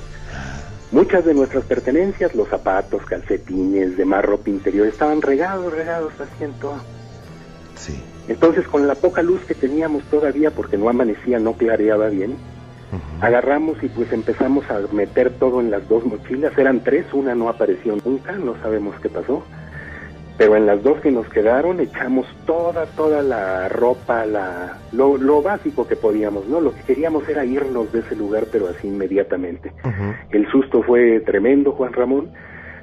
Muchas de nuestras pertenencias, los zapatos, calcetines, demás ropa interior, estaban regados, regados así en todo. Sí. Entonces, con la poca luz que teníamos todavía, porque no amanecía, no clareaba bien, agarramos y pues empezamos a meter todo en las dos mochilas. Eran tres, una no apareció nunca, no sabemos qué pasó. Pero en las dos que nos quedaron echamos toda, toda la ropa, la, lo, lo básico que podíamos, ¿no? Lo que queríamos era irnos de ese lugar, pero así inmediatamente. El susto fue tremendo, Juan Ramón.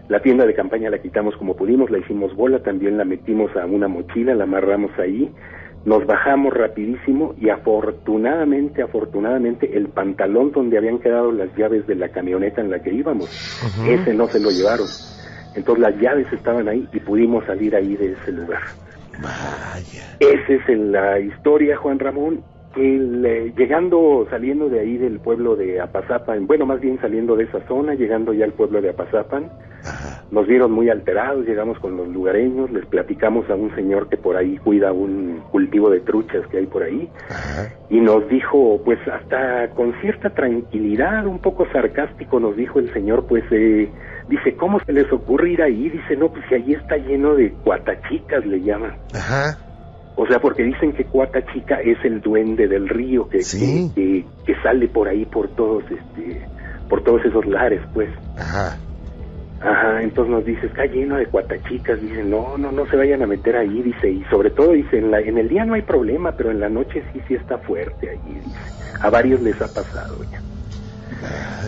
La tienda de campaña la quitamos como pudimos, la hicimos bola, también la metimos a una mochila, la amarramos ahí, nos bajamos rapidísimo y afortunadamente, afortunadamente, el pantalón donde habían quedado las llaves de la camioneta en la que íbamos, ese no se lo llevaron. Entonces las llaves estaban ahí y pudimos salir ahí de ese lugar. Vaya. Esa es en la historia, Juan Ramón. El, eh, llegando, saliendo de ahí del pueblo de Apazapan, bueno, más bien saliendo de esa zona, llegando ya al pueblo de Apazapan, Ajá. nos vieron muy alterados, llegamos con los lugareños, les platicamos a un señor que por ahí cuida un cultivo de truchas que hay por ahí, Ajá. y nos dijo, pues hasta con cierta tranquilidad, un poco sarcástico, nos dijo el señor, pues eh, dice, ¿cómo se les ocurre ir ahí? Dice, no, pues si allí está lleno de cuatachicas, le llaman. Ajá. O sea, porque dicen que Cuatachica es el duende del río que, Sí. que, que sale por ahí por todos este por todos esos lares, pues. Ajá. Ajá, entonces nos dice, está lleno de cuatachicas, dice, no, no, no se vayan a meter ahí, dice, y sobre todo, dice, en, la, en el día no hay problema, pero en la noche sí, sí está fuerte allí, dice. A varios les ha pasado ya.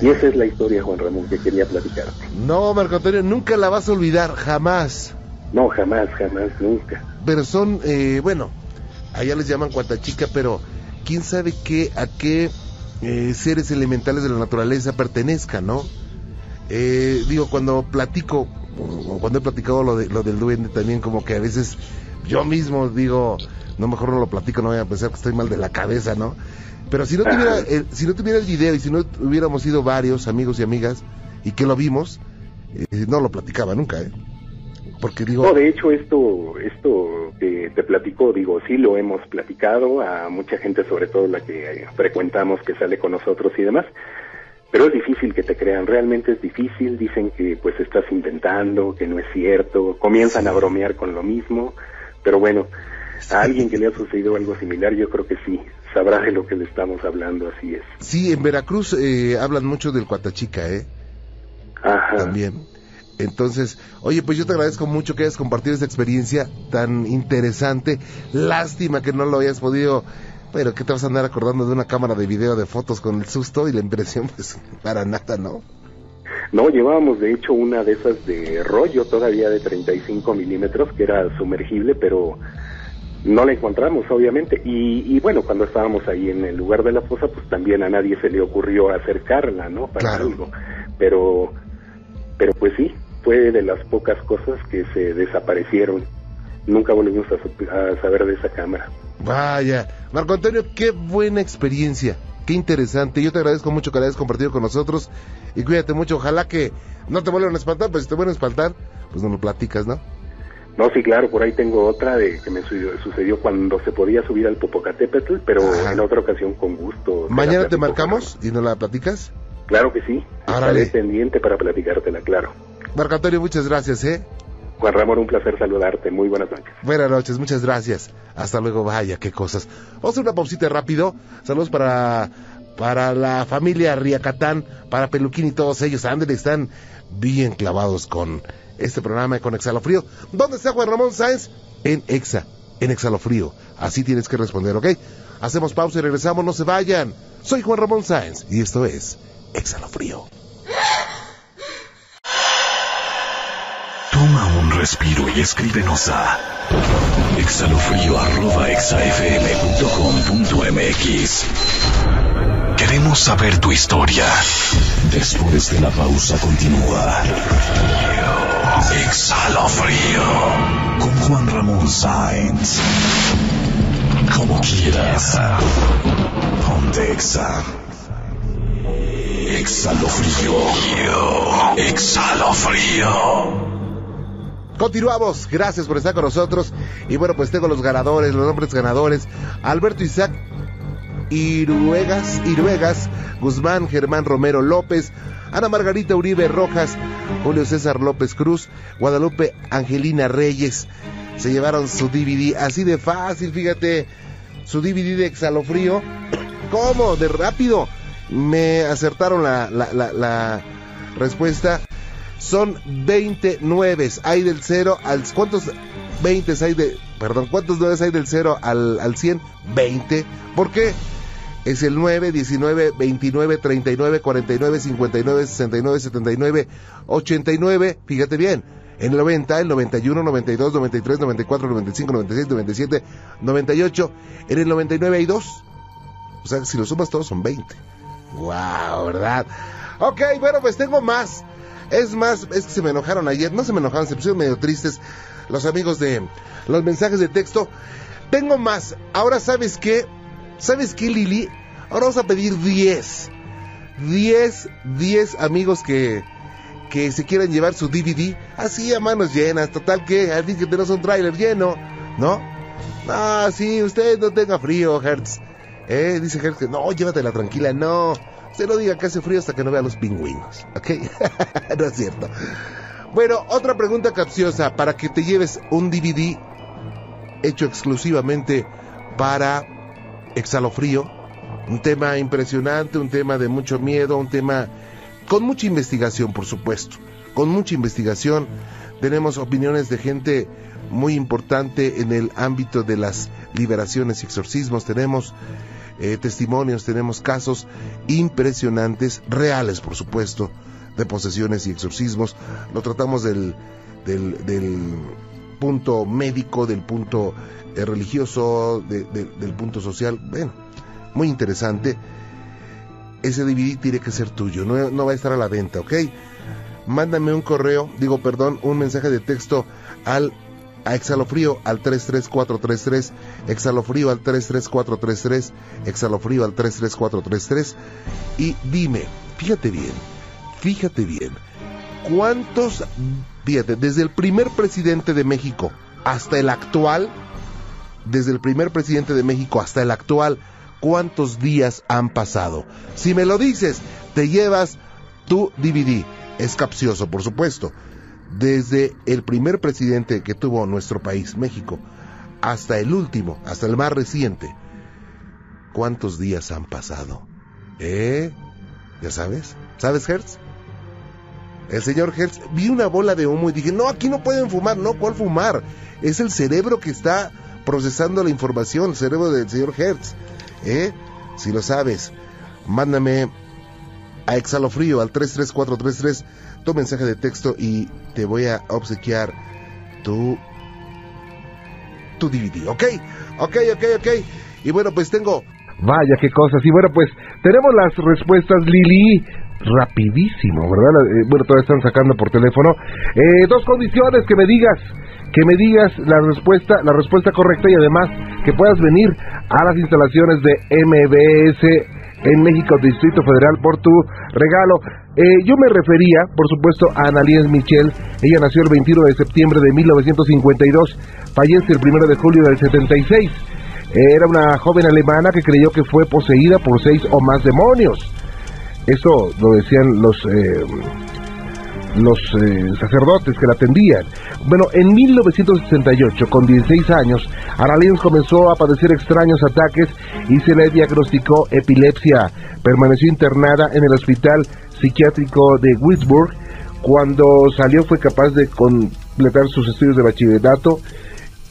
Y esa es la historia, Juan Ramón, que quería platicarte. No, Marco Antonio, nunca la vas a olvidar, jamás. No, jamás, jamás, nunca. Pero son, eh, bueno, allá les llaman cuatachica, pero quién sabe qué, a qué eh, seres elementales de la naturaleza pertenezcan, ¿no? Eh, digo, cuando platico, o cuando he platicado lo, de, lo del duende también, como que a veces yo mismo digo, no, mejor no lo platico, no voy a pensar que estoy mal de la cabeza, ¿no? Pero si no tuviera el, si no tuviera el video y si no hubiéramos sido varios amigos y amigas y que lo vimos, eh, no lo platicaba nunca, ¿eh? Porque digo... No, de hecho, esto, esto que te platico, digo, sí lo hemos platicado a mucha gente, sobre todo la que frecuentamos, que sale con nosotros y demás, pero es difícil que te crean, realmente es difícil, dicen que pues estás inventando, que no es cierto, comienzan a bromear con lo mismo, pero bueno, a alguien que le ha sucedido algo similar, yo creo que sí, sabrá de lo que le estamos hablando, así es. Sí, en Veracruz eh, hablan mucho del Cuatachica, ¿eh? Ajá. También. Entonces, oye, pues yo te agradezco mucho que hayas compartido esta experiencia tan interesante. Lástima que no lo hayas podido, pero que te vas a andar acordando de una cámara de video de fotos con el susto y la impresión, (laughs) pues para nada, ¿no? No, llevábamos de hecho una de esas de rollo todavía de 35 milímetros que era sumergible, pero no la encontramos obviamente. Y, y bueno, cuando estábamos ahí en el lugar de la fosa, pues también a nadie se le ocurrió acercarla, ¿no? Para Claro. algo. Pero, pero pues sí, fue de las pocas cosas que se desaparecieron. Nunca volvimos a, saber de esa cámara. Vaya, Marco Antonio, qué buena experiencia, qué interesante. Yo te agradezco mucho que la hayas compartido con nosotros y cuídate mucho. Ojalá que no te vuelvan a espantar, pues si te vuelven a espantar, pues no lo platicas, ¿no? No, sí, claro, por ahí tengo otra de que me su- sucedió cuando se podía subir al Popocatépetl, pero Ajá. en otra ocasión con gusto. Mañana te marcamos y nos la platicas. Claro que sí. Árale. Estaré pendiente para platicártela, claro. Marco Antonio, muchas gracias, ¿eh? Juan Ramón, un placer saludarte. Muy buenas noches. Buenas noches, muchas gracias. Hasta luego, vaya, qué cosas. Vamos a hacer una pausita rápido. Saludos para, para la familia Riacatán, para Peluquín y todos ellos. Ándale, están bien clavados con este programa con Exhalofrío. ¿Dónde está Juan Ramón Sáenz? En Exa, en Exhalofrío. Así tienes que responder, ¿ok? Hacemos pausa y regresamos, no se vayan. Soy Juan Ramón Sáenz y esto es Exhalo Frío. Toma un respiro y escríbenos a exhalofrío.exafm.com.mx. Queremos saber tu historia. Después de la pausa continúa. Exhalo frío. Con Juan Ramón Sáenz. Como quieras. Ponte exa. Exhalo frío. Continuamos, gracias por estar con nosotros. Y bueno, pues tengo los ganadores, los nombres ganadores. Alberto Isaac Iruegas, Iruegas, Guzmán, Germán Romero López, Ana Margarita Uribe Rojas, Julio César López Cruz, Guadalupe Angelina Reyes. Se llevaron su DVD así de fácil, fíjate. Su DVD de Exhalofrío. ¿Cómo? De rápido. Me acertaron la respuesta son 29. Hay del 0 al... ¿Cuántos 20 hay de... Perdón, ¿cuántos 9 hay del 0 al, al 100? 20. ¿Por qué? Es el 9, 19, 29, 39, 49, 59, 69, 79, 89. Fíjate bien. En el 90, el 91, 92, 93, 94, 95, 96, 97, 98. En el 99 hay 2. O sea, si lo sumas todos son 20. ¡Wow! ¿Verdad? Ok, bueno, pues tengo más. Es más, es que se me enojaron ayer, no se me enojaron, se pusieron medio tristes los amigos de los mensajes de texto. Tengo más. Ahora, ¿sabes qué? ¿Sabes qué, Lili? Ahora vamos a pedir 10. 10, 10 amigos que, que se quieran llevar su DVD así a manos llenas. Total que, al que tenemos un tráiler lleno, ¿no? Ah, sí, usted no tenga frío, Hertz. Eh, dice Hertz que no, llévatela tranquila, no. Se no diga que hace frío hasta que no vea los pingüinos, ¿ok? (laughs) no es cierto. Bueno, otra pregunta capciosa para que te lleves un DVD hecho exclusivamente para Exhalofrío. Un tema impresionante, un tema de mucho miedo, un tema con mucha investigación, por supuesto. Con mucha investigación. Tenemos opiniones de gente muy importante en el ámbito de las liberaciones y exorcismos. Tenemos eh, testimonios, tenemos casos impresionantes, reales por supuesto, de posesiones y exorcismos. Lo tratamos del, del, punto médico, del punto eh, religioso, del punto social. Bueno, muy interesante. Ese DVD tiene que ser tuyo, no, no va a estar a la venta, ¿ok? Mándame un correo, digo, perdón, un mensaje de texto al a Exhalofrío al 33433, Exhalofrío al 33433, Exhalofrío al 33433 y dime, fíjate bien, fíjate bien, ¿cuántos, fíjate, desde el primer presidente de México hasta el actual, desde el primer presidente de México hasta el actual, cuántos días han pasado? Si me lo dices, te llevas tu DVD. Es capcioso, por supuesto desde el primer presidente que tuvo nuestro país, México, hasta el último, hasta el más reciente. ¿Cuántos días han pasado? ¿Eh? ¿Ya sabes? ¿Sabes, Hertz? El señor Hertz, vi una bola de humo y dije, no, aquí no pueden fumar, no, ¿cuál fumar? Es el cerebro que está procesando la información, el cerebro del señor Hertz. ¿Eh? Si lo sabes, mándame a Exhalofrío al 33433 tu mensaje de texto y te voy a obsequiar tu tu DVD, ¿ok? Ok, ok, ok. Y bueno, pues tengo... Vaya, qué cosas. Y bueno, pues tenemos las respuestas, Lili. Rapidísimo, ¿verdad? Eh, bueno, todavía están sacando por teléfono. Eh, dos condiciones, que me digas, que me digas la respuesta, la respuesta correcta y además que puedas venir a las instalaciones de MBS en México, Distrito Federal, por tu regalo. Eh, yo me refería, por supuesto, a Annalise Michel. Ella nació el 21 de septiembre de 1952, fallece el 1 de julio del 76. Era una joven alemana que creyó que fue poseída por seis o más demonios. Eso lo decían los eh, los eh, sacerdotes que la atendían. Bueno, en 1968, con 16 años, Aralens comenzó a padecer extraños ataques y se le diagnosticó epilepsia. Permaneció internada en el hospital psiquiátrico de Wittsburg. Cuando salió fue capaz de completar sus estudios de bachillerato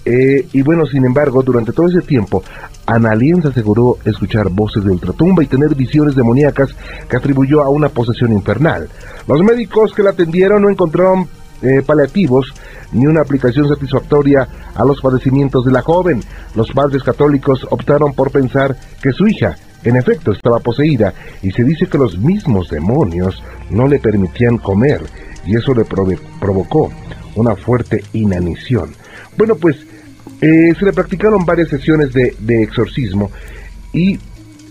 Eh, y bueno, sin embargo, durante todo ese tiempo, Analien se aseguró escuchar voces de ultratumba y tener visiones demoníacas que atribuyó a una posesión infernal. Los médicos que la atendieron no encontraron eh, paliativos ni una aplicación satisfactoria a los padecimientos de la joven. Los padres católicos optaron por pensar que su hija, en efecto, estaba poseída y se dice que los mismos demonios no le permitían comer y eso le provocó una fuerte inanición. Bueno, pues eh, se le practicaron varias sesiones de, exorcismo y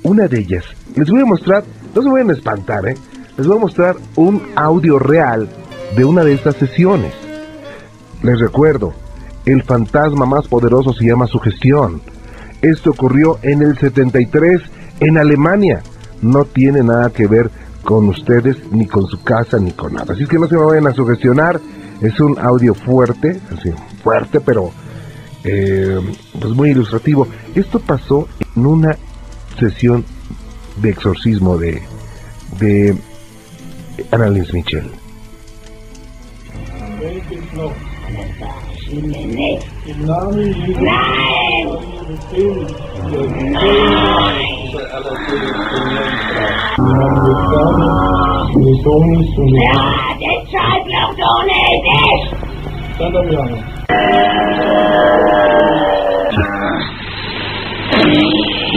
una de ellas, les voy a mostrar, no se vayan a espantar, ¿eh? les voy a mostrar un audio real de una de estas sesiones. Les recuerdo, el fantasma más poderoso se llama sugestión. Esto ocurrió en el 73 en Alemania. No tiene nada que ver con ustedes, ni con su casa, ni con nada. Así que no se me vayan a sugestionar. Es un audio fuerte, así, fuerte, pero eh, pues muy ilustrativo. Esto pasó en una sesión de exorcismo de, de Annalise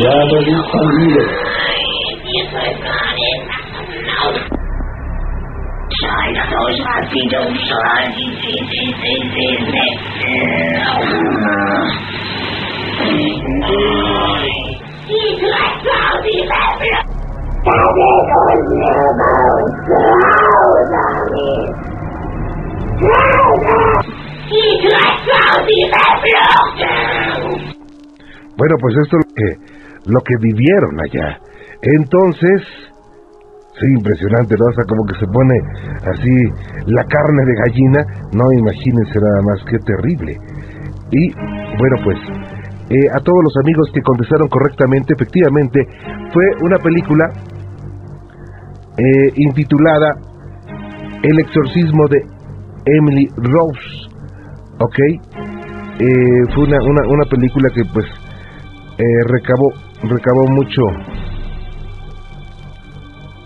Yeah, but you can't read it. Yes, I got it. No. China knows my feet don't slide. This is, this is, this is, this is. He's like Cloudy Pepper. That is on the most loud, Mommy. Loud, Mommy. Bueno, pues esto es lo que, lo que vivieron allá. Entonces, sí, impresionante, ¿no? O sea, como que se pone así la carne de gallina. No, imagínense nada más, qué terrible. Y, bueno, pues, eh, a todos los amigos que contestaron correctamente, efectivamente, fue una película eh, intitulada El exorcismo de Emily Rose. ¿Ok? Eh, fue una, una, una, película que pues eh, recabó, recabó mucho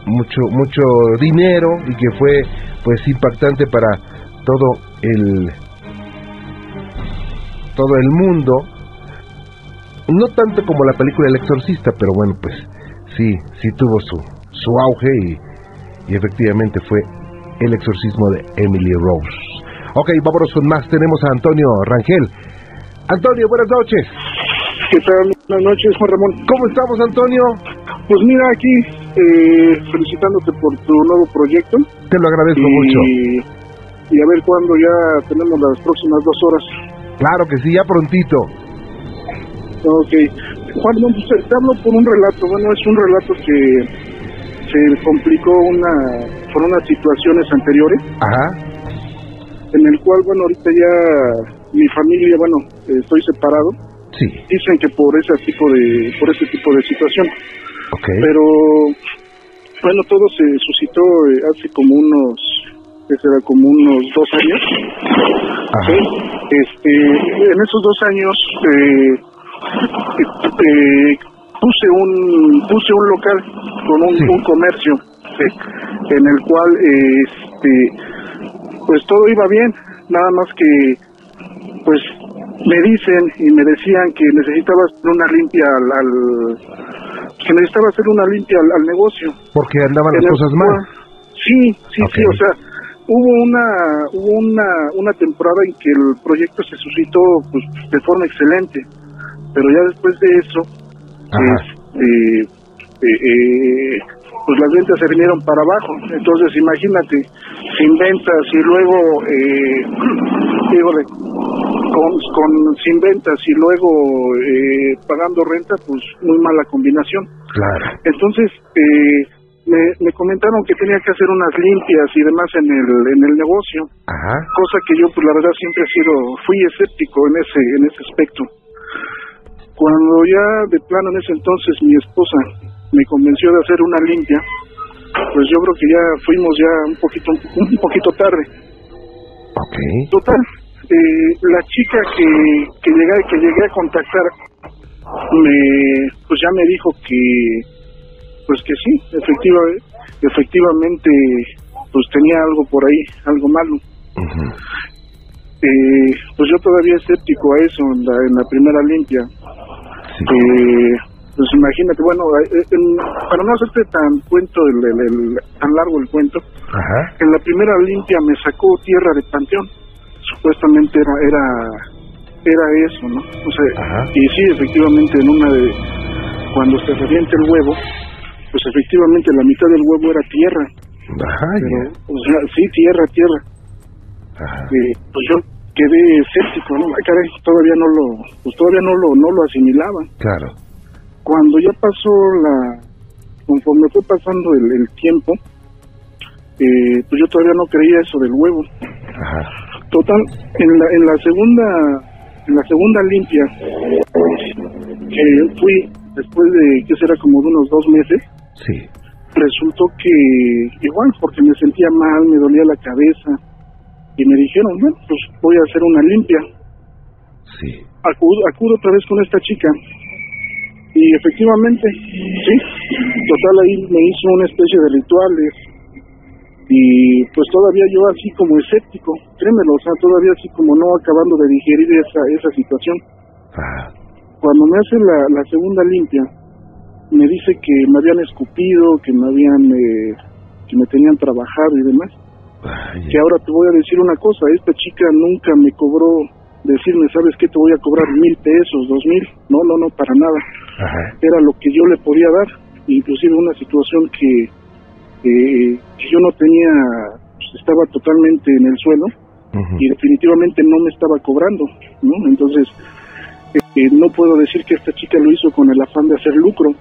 mucho mucho dinero y que fue pues impactante para todo el todo el mundo no tanto como la película El Exorcista pero bueno pues sí sí tuvo su su auge y, y efectivamente fue El Exorcismo de Emily Rose Ok, vámonos con más. Tenemos a Antonio Rangel. Antonio, buenas noches. ¿Qué tal? Buenas noches, Juan Ramón. ¿Cómo estamos, Antonio? Pues mira, aquí eh, felicitándote por tu nuevo proyecto. Te lo agradezco y, mucho. Y a ver cuándo ya tenemos las próximas dos horas. Claro que sí, ya prontito. Ok. Juan Ramón, pues te hablo por un relato. Bueno, es un relato que se complicó una por unas situaciones anteriores. Ajá en el cual, bueno, ahorita ya mi familia, bueno, estoy separado. Sí. Dicen que por ese tipo de, por ese tipo de situación. Okay. Pero, bueno, todo se suscitó eh, hace como unos, que será como unos dos años. ¿sí? Este, en esos dos años, eh, eh, puse un, puse un local con un, Sí. un comercio, ¿sí? en el cual, este, pues todo iba bien, nada más que pues me dicen y me decían que necesitaba hacer una limpia al, al- que necesitaba hacer una limpia al, al negocio. Porque andaban En las cosas mal. Sí, sí, sí, o sea, hubo una hubo una una temporada en que el proyecto se suscitó pues de forma excelente, pero ya después de eso Ajá. este, eh, eh, pues las ventas se vinieron para abajo. Entonces, imagínate, sin ventas y luego, eh, (clears throat) híjole, con, con sin ventas y luego eh, pagando renta, pues muy mala combinación. Claro. Entonces, eh, me, me comentaron que tenía que hacer unas limpias y demás en el, en el negocio, Ajá. cosa que yo, pues la verdad, siempre he sido, fui escéptico en ese, en ese aspecto. Cuando ya de plano en ese entonces mi esposa me convenció de hacer una limpia, pues yo creo que ya fuimos ya un poquito un poquito tarde. Ok. Total, eh, la chica que, que, llegué, que llegué a contactar, me, pues ya me dijo que, pues que sí, efectiva, efectivamente, pues tenía algo por ahí, algo malo. Eh, pues yo todavía escéptico a eso en la, en la primera limpia. Sí. Eh, pues imagínate, bueno, eh, en- para no hacerte tan cuento, el, el- el- tan largo el cuento, Ajá. en la primera limpia me sacó tierra de panteón. Supuestamente era era era eso, ¿no? O sea, Ajá. y sí, efectivamente, en una de cuando se revienta el huevo, pues efectivamente la mitad del huevo era tierra, Ajá, pero o sea, sí, tierra, tierra. Ajá. Eh, pues yo quedé escéptico, ¿no? Ay, caray, todavía no lo, pues todavía no lo, no lo asimilaba. Claro. Cuando ya pasó la, conforme fue pasando el, el tiempo, eh, pues yo todavía no creía eso del huevo. Ajá. Total, en la, en la segunda, en la segunda limpia, que fui después de, que será como de unos dos meses, Sí. resultó que igual, porque me sentía mal, me dolía la cabeza, y me dijeron, bueno, pues voy a hacer una limpia. Sí. Acudo, acudo otra vez con esta chica, y efectivamente, sí, total ahí me hizo una especie de rituales, y pues todavía yo así como escéptico, créemelo, o sea, todavía así como no acabando de digerir esa, esa situación. Ajá. Cuando me hace la, la segunda limpia, me dice que me habían escupido, que me habían, eh, que me tenían trabajado y demás. Que ahora te voy a decir una cosa, esta chica nunca me cobró decirme, ¿sabes qué? Te voy a cobrar mil pesos, dos mil. No, no, no, para nada. Ajá. Era lo que yo le podía dar, inclusive una situación que, eh, que yo no tenía, pues, estaba totalmente en el suelo y definitivamente no me estaba cobrando, ¿no? Entonces, eh, eh, no puedo decir que esta chica lo hizo con el afán de hacer lucro.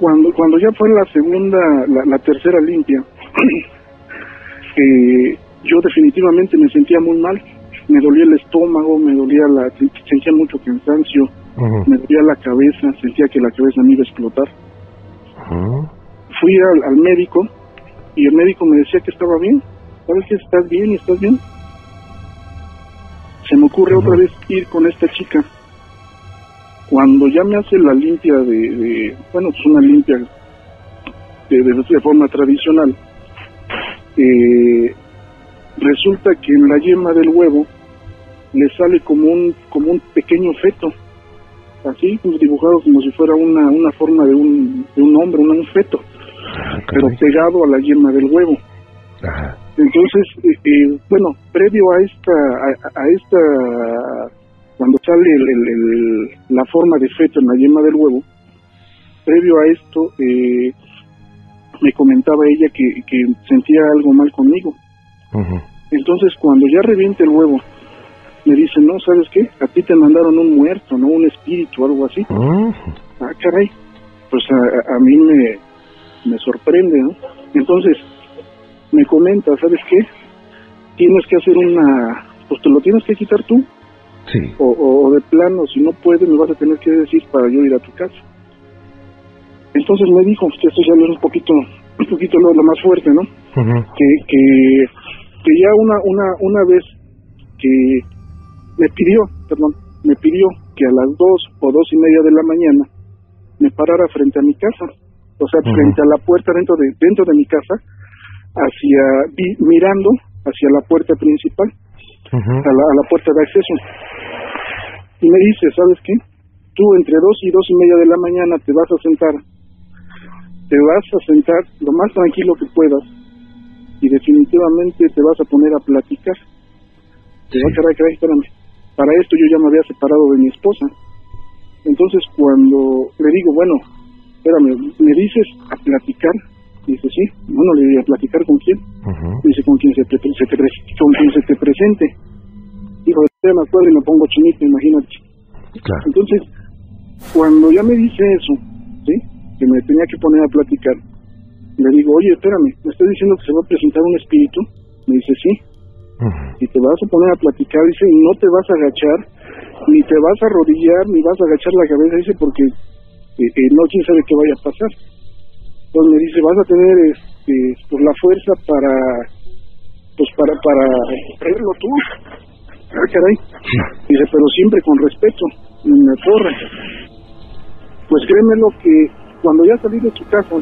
Cuando cuando ya fue la segunda, la, la tercera limpia, (clears throat) eh, yo definitivamente me sentía muy mal. Me dolía el estómago, me dolía la, sentía mucho cansancio, Ujú. me dolía la cabeza, sentía que la cabeza me iba a explotar. Fui al, al médico y el médico me decía que estaba bien. ¿Sabes que estás bien y estás bien? Se me ocurre otra vez ir con esta chica. Cuando ya me hace la limpia de, de- bueno, pues una limpia de, de- de forma tradicional, eh, resulta que en la yema del huevo le sale como un como un pequeño feto, así pues, dibujado como si fuera una una forma de un de un hombre, un, un feto Ah, pero pegado a la yema del huevo. Ajá. Entonces, eh, eh, bueno, previo a esta, a, a esta, cuando sale el- el- el- la forma de feto en la yema del huevo, previo a esto, eh, me comentaba ella que, que sentía algo mal conmigo. Entonces, cuando ya revienta el huevo, me dice, no, ¿sabes qué? A ti te mandaron un muerto, ¿no? Un espíritu, algo así. Ujú. Ah, caray. Pues a, a- mí me, me sorprende, ¿no? Entonces, me comenta, ¿sabes qué? Tienes que hacer una... Pues te lo tienes que quitar tú, Sí. o, o- de plano, si no puedes, me vas a tener que decir para yo ir a tu casa. Entonces me dijo, que esto ya es un poquito, un poquito lo, lo más fuerte, ¿no? Que, que, que ya una, una, una vez que me pidió, perdón, me pidió que a las dos o dos y media de la mañana me parara frente a mi casa, o sea, frente a la puerta dentro de, dentro de mi casa, hacia, vi- mirando hacia la puerta principal, a la, a la puerta de acceso. Y me dice, ¿sabes qué? Tú entre dos y dos y media de la mañana te vas a sentar, te vas a sentar lo más tranquilo que puedas y definitivamente te vas a poner a platicar. Te va a caray, caray, espérame. Para esto yo ya me había separado de mi esposa. Entonces cuando le digo, bueno, espérame, ¿me dices a platicar? Dice, sí. Bueno, le digo, ¿a platicar con quién? Dice, con quien se te, se te con quien se te presente. Dijo, ya me acuerdo y me pongo chinito, imagínate. Claro. Entonces, cuando ya me dice eso, ¿sí? Que me tenía que poner a platicar, le digo, oye, espérame, ¿me estás diciendo que se va a presentar un espíritu? Me dice, sí. Y te vas a poner a platicar, dice, y no te vas a agachar, ni te vas a arrodillar, ni vas a agachar la cabeza, dice, porque eh, eh, no quién sabe qué vaya a pasar. Entonces me dice, vas a tener este, pues, la fuerza para, pues para, para hacerlo tú. caray. Dice, pero siempre con respeto, me torre. Pues créeme lo que cuando ya salí de su casa,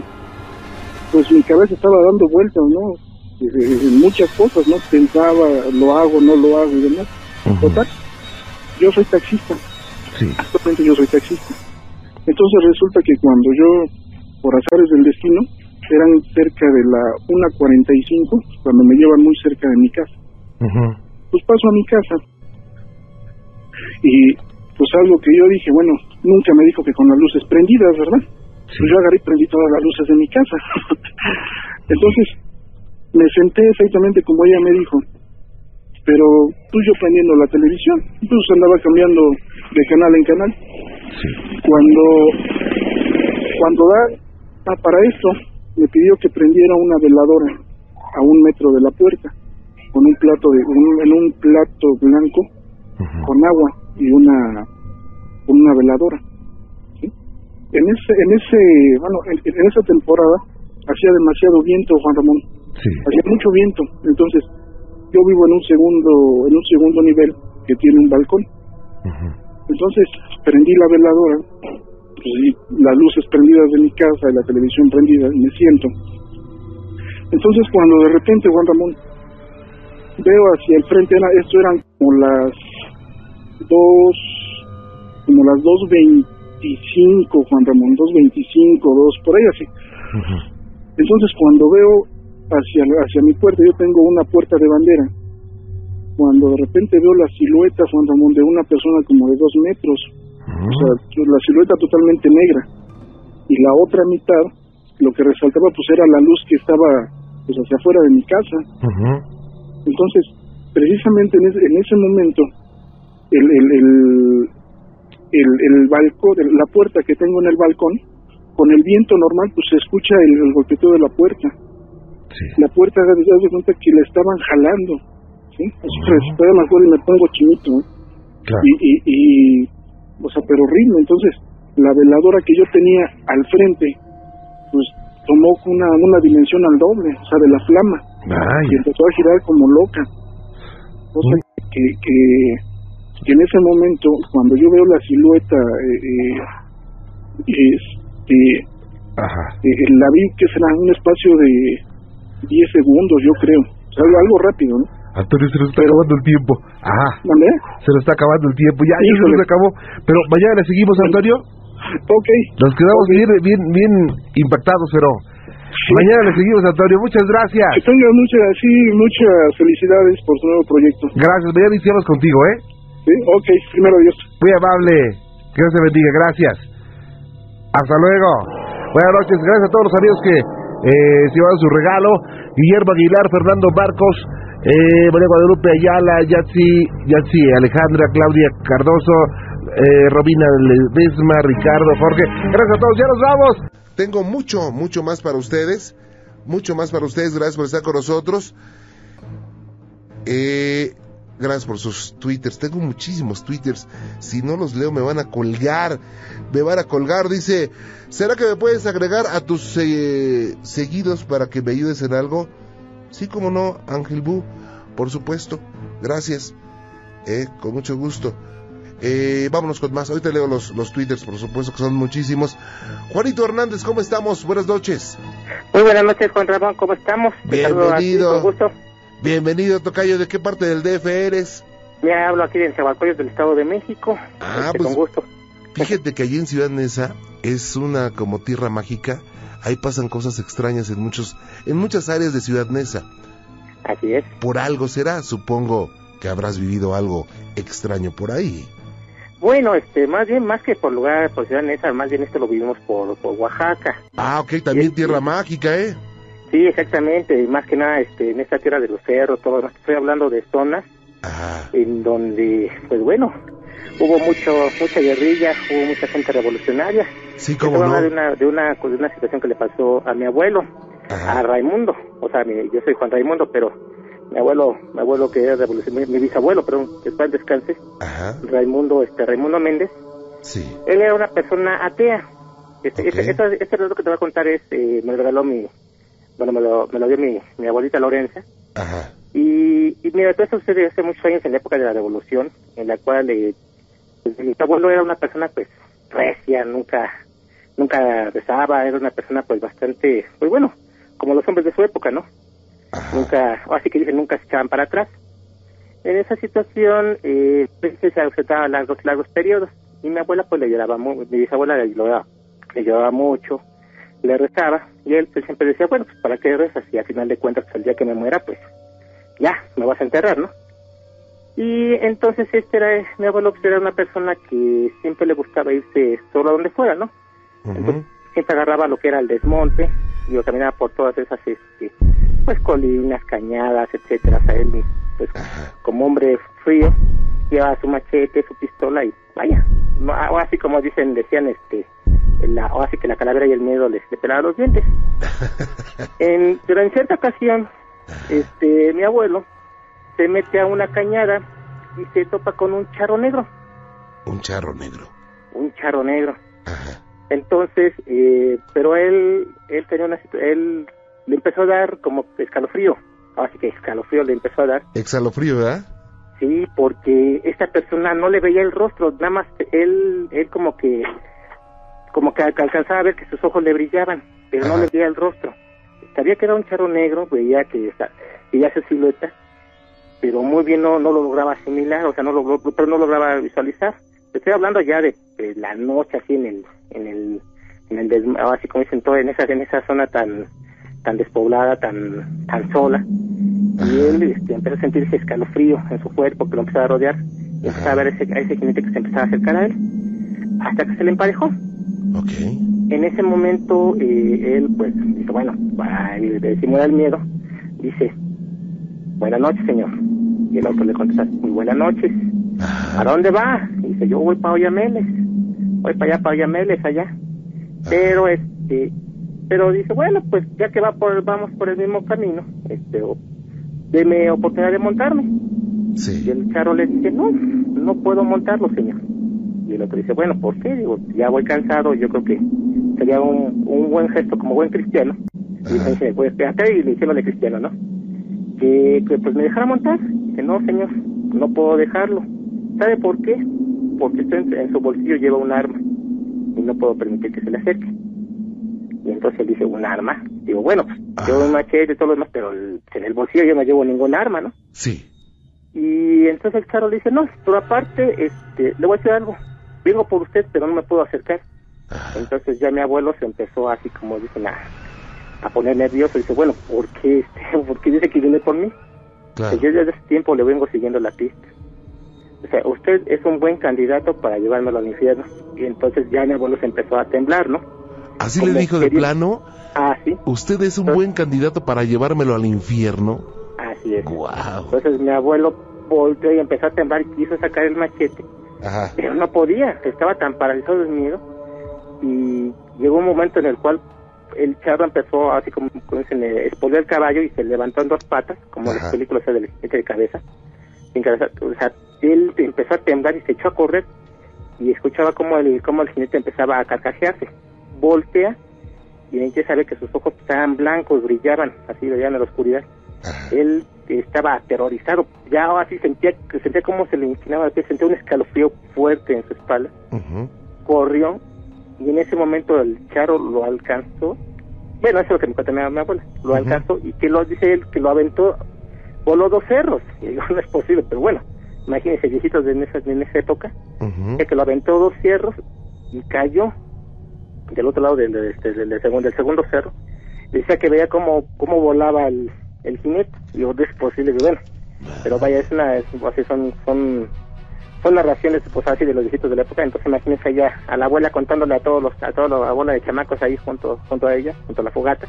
pues mi cabeza estaba dando vueltas, ¿no? En muchas cosas, ¿no? Pensaba, lo hago, no lo hago y demás. Total, yo soy taxista. Sí. Actualmente yo soy taxista. Entonces resulta que cuando yo, por azares del destino, eran cerca de la 1.45, cuando me llevan muy cerca de mi casa. Pues paso a mi casa. Y pues algo que yo dije, bueno, nunca me dijo que con las luces prendidas, ¿verdad? Pues yo agarré y prendí todas las luces de mi casa. (laughs) Entonces, me senté exactamente como ella me dijo, pero pues yo prendiendo la televisión, pues andaba cambiando de canal en canal. Cuando, cuando da ah, para esto, me pidió que prendiera una veladora a un metro de la puerta, con un plato de, un- en un plato blanco, con agua y una, una veladora. ¿sí? En ese, en ese, bueno, en, en esa temporada hacía demasiado viento, Juan Ramón. Sí. Hacía mucho viento. Entonces, yo vivo en un segundo, en un segundo nivel que tiene un balcón. Entonces, prendí la veladora, pues, y las luces prendidas de mi casa y la televisión prendida, y me siento. Entonces, cuando de repente, Juan Ramón, veo hacia el frente, era, esto eran como las dos, como las 2.25, Juan Ramón, 2.25, 2, por ahí así. Entonces, cuando veo hacia, hacia mi puerta, yo tengo una puerta de bandera. Cuando de repente veo la silueta, Juan Ramón, de una persona como de dos metros, o sea, la silueta totalmente negra. Y la otra mitad, lo que resaltaba, pues era la luz que estaba pues hacia afuera de mi casa. Entonces, precisamente en ese, en ese momento, el, el, el, el, el balcón, la puerta que tengo en el balcón, con el viento normal, pues se escucha el, el golpeteo de la puerta. La puerta, de cuenta que la estaban jalando. ¿sí? Así que todavía me acuerdo y me pongo chinito. ¿eh? Y, y, y, o sea, pero horrible. Entonces, la veladora que yo tenía al frente, pues tomó una, una dimensión al doble, o sea, de la flama. Y empezó a girar como loca. Cosa que, que, que en ese momento, cuando yo veo la silueta, eh, eh, este, eh, la vi que será un espacio de 10 segundos, yo creo. O sea, algo, rápido, ¿no? Antonio, se nos está acabando el tiempo. Ajá. ¿Mandé? Se nos está acabando el tiempo. Ya, ya se nos acabó. Pero mañana le seguimos, Antonio. Ok. Nos quedamos bien, bien, bien impactados, pero mañana le seguimos, Antonio. Muchas gracias. Que tengan muchas, sí, muchas felicidades por su nuevo proyecto. Gracias. Mañana iniciamos contigo, ¿eh? Sí, ok, primero Dios. Muy amable. Que Dios te bendiga. Gracias. Hasta luego. Buenas noches. Gracias a todos los amigos que eh, se llevaron su regalo. Guillermo Aguilar, Fernando Marcos, eh, María Guadalupe Ayala, Yatsi, Yatsi, Alejandra, Claudia Cardoso, eh, Robina Ledesma, Ricardo, Jorge. Gracias a todos. Ya nos vamos. Tengo mucho, mucho más para ustedes. Mucho más para ustedes. Gracias por estar con nosotros. Eh, gracias por sus twitters. Tengo muchísimos twitters. Si no los leo me van a colgar. Me van a colgar. Dice, ¿será que me puedes agregar a tus eh, seguidos para que me ayudes en algo? Sí, como no, Ángel Bu. Por supuesto. Gracias. Eh, con mucho gusto. Eh, vámonos con más. Ahorita leo los, los twitters, por supuesto, que son muchísimos. Juanito Hernández, ¿cómo estamos? Buenas noches. Muy buenas noches, Juan Ramón, ¿cómo estamos? Ti, Bienvenido. con gusto. Bienvenido, Tocayo. ¿De qué parte del DF eres? Mira, hablo aquí de Zabalcoyos del Estado de México. Ah, Este, pues, con gusto. Fíjate que allí en Ciudad Neza es una como tierra mágica. Ahí pasan cosas extrañas en muchos, en muchas áreas de Ciudad Neza. Así es. Por algo será, supongo que habrás vivido algo extraño por ahí. Bueno, este, más bien, más que por lugar, por Ciudad Neza, más bien esto lo vivimos por, por Oaxaca. Ah, ok, también tierra mágica, ¿eh? Sí, exactamente, y más que nada este, en esta tierra de los cerros, todo, estoy hablando de zonas en donde, pues bueno, hubo mucho, mucha guerrilla, hubo mucha gente revolucionaria. Sí, no. de una, de una, de una situación que le pasó a mi abuelo, a Raimundo, o sea, mi- yo soy Juan Raimundo, pero mi abuelo, mi abuelo que era revolucionario, mi bisabuelo, perdón, después descanse, Raimundo, este, Raimundo Méndez, Sí. él era una persona atea. Este, Ok. este, este, este relato que te voy a contar es, eh, me lo regaló mi, bueno, me lo, me lo dio mi, mi abuelita Lorenza. Y y mira, todo eso sucedió hace muchos años en la época de la Revolución, en la cual eh, pues, mi abuelo era una persona pues recia, nunca nunca rezaba, era una persona pues bastante, pues bueno, como los hombres de su época, ¿no? Nunca, o así que dicen, nunca se echaban para atrás. En esa situación, eh, pues, se ausentaba largos, largos periodos, y mi abuela pues le lloraba, mu- mi bisabuela le lloraba, le lloraba mucho, le rezaba, y él pues, siempre decía, bueno, pues para qué rezas, y al final de cuentas, pues, el día que me muera, pues ya, me vas a enterrar, ¿no? Y entonces este era, mi abuelo pues, era una persona que siempre le gustaba irse solo a donde fuera, ¿no? Entonces, siempre agarraba lo que era el desmonte, y yo caminaba por todas esas, este, pues colinas, cañadas, etcétera, o sea, él, pues como hombre frío, llevaba su machete, su pistola y vaya, así como dicen, decían, este, la, o así que la calavera y el miedo les, le pelaba los dientes. (laughs) en, pero en cierta ocasión, este, mi abuelo se mete a una cañada y se topa con un charro negro, Un charro negro. un charro negro. Entonces, eh, pero él, él tenía una él le empezó a dar como escalofrío, así que escalofrío le empezó a dar, Exhalofrío, ¿verdad? sí, porque esta persona no le veía el rostro, nada más él, él como que, como que alca- alcanzaba a ver que sus ojos le brillaban, pero no le veía el rostro. Sabía que era un charro negro, veía que esa- veía su silueta, pero muy bien no, no lo lograba asimilar, o sea, no lo, pero no lograba visualizar. Estoy hablando ya de, de la noche así en el, en el, en el des- así como dicen todo en esa, en esa zona tan, tan despoblada, tan, tan sola. Y él este, empezó a sentirse escalofrío en su cuerpo, que lo empezaba a rodear, y empezaba a ver ese, a ese jinete que se empezaba a acercar a él, hasta que se le emparejó. En ese momento, eh, él, pues, dice, bueno, para disimular el miedo, dice, buenas noches, señor. Y el otro le contesta, muy buenas noches. ¿A dónde va? Y dice, yo voy para Oyameles. Voy para allá, para Oyameles, allá. Pero, este, pero dice, bueno, pues ya que va por, vamos por el mismo camino, este, o- deme oportunidad de montarme. Y el charo le dice, no, no puedo montarlo, señor. Y el otro dice, bueno, ¿por qué? Digo, ya voy cansado, yo creo que sería un, un buen gesto como buen cristiano. Y dice, pues espérate, y le diciéndole cristiano, ¿no? Que, que pues me dejara montar. Dice, no, señor, no puedo dejarlo. ¿Sabe por qué? Porque usted en, en su bolsillo lleva un arma y no puedo permitir que se le acerque. Y entonces él dice, ¿un arma? Digo, bueno, pues llevo un machete y todo lo demás, pero el- en el bolsillo yo no llevo ningún arma, ¿no? Sí. Y entonces el charo le dice, no, pero aparte, este, le voy a decir algo, vengo por usted, pero no me puedo acercar. Entonces ya mi abuelo se empezó así como dicen a, a poner nervioso, dice, bueno, ¿por qué, este, (laughs) ¿por qué dice que viene por mí? Claro. Yo desde ese tiempo le vengo siguiendo la pista. O sea, usted es un buen candidato para llevármelo al infierno. Y entonces ya mi abuelo se empezó a temblar, ¿no? Así Como le dijo de plano. Ah, sí. Usted es un buen candidato para llevármelo al infierno. Así es. Wow. Entonces mi abuelo volteó y empezó a temblar y quiso sacar el machete. Ajá. pero no podía, estaba tan paralizado de miedo y llegó un momento en el cual el charro empezó así como, como dicen, eh, espoleó el caballo y se levantó en dos patas, como en las Ajá. películas del jinete de cabeza, sin cabeza. o sea, él empezó a temblar y se echó a correr y escuchaba como el, como el jinete empezaba a carcajearse, voltea y empieza a ver que sus ojos estaban blancos, brillaban, así veían en la oscuridad. Él estaba aterrorizado, ya así sentía que sentía como se le inclinaba el pie, sentía un escalofrío fuerte en su espalda corrió y en ese momento el charro lo alcanzó. Bueno, eso es lo que me cuenta mi, mi abuela. Lo alcanzó y que lo dice él que lo aventó, voló dos cerros. (laughs) Y digo, no es posible, pero bueno, imagínense, viejitos de en esa, en esa época, que lo aventó dos cerros y cayó del otro lado del, del, del- del segundo, del segundo cerro. Decía que veía cómo, cómo volaba el, el jinete. Y no es posible, que bueno. Pero vaya, es una, es- así son, son son narraciones pues así de los viejitos de la época. Entonces imagínense allá a la abuela contándole a todos los a toda la abuela de chamacos ahí junto junto a ella junto a la fogata.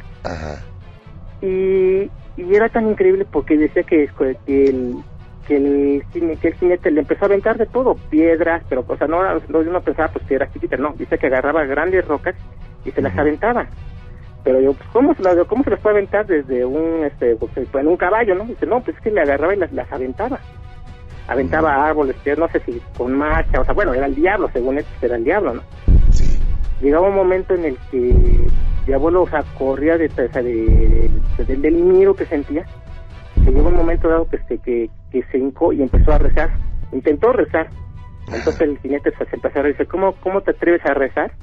Y, y era tan increíble porque decía que, que el que el cine- que el jinete le empezó a aventar de todo piedras pero o sea no no uno pensaba pues piedras chiquitas no. Dice que agarraba grandes rocas y se las aventaba pero yo pues cómo se las cómo se las puede aventar desde un este pues, en un caballo no dice no pues es que le agarraba y las, las aventaba aventaba árboles, no sé si con marcha, o sea, bueno, era el diablo, según él, pues, era el diablo, ¿no? Llegaba un momento en el que mi abuelo, o sea, corría de, o sea, de- de- del miedo que sentía, que llegó un momento dado que se, que, que se hincó y empezó a rezar. Intentó rezar. Entonces el jinete se empezó a decir, ¿cómo, ¿cómo te atreves a rezar?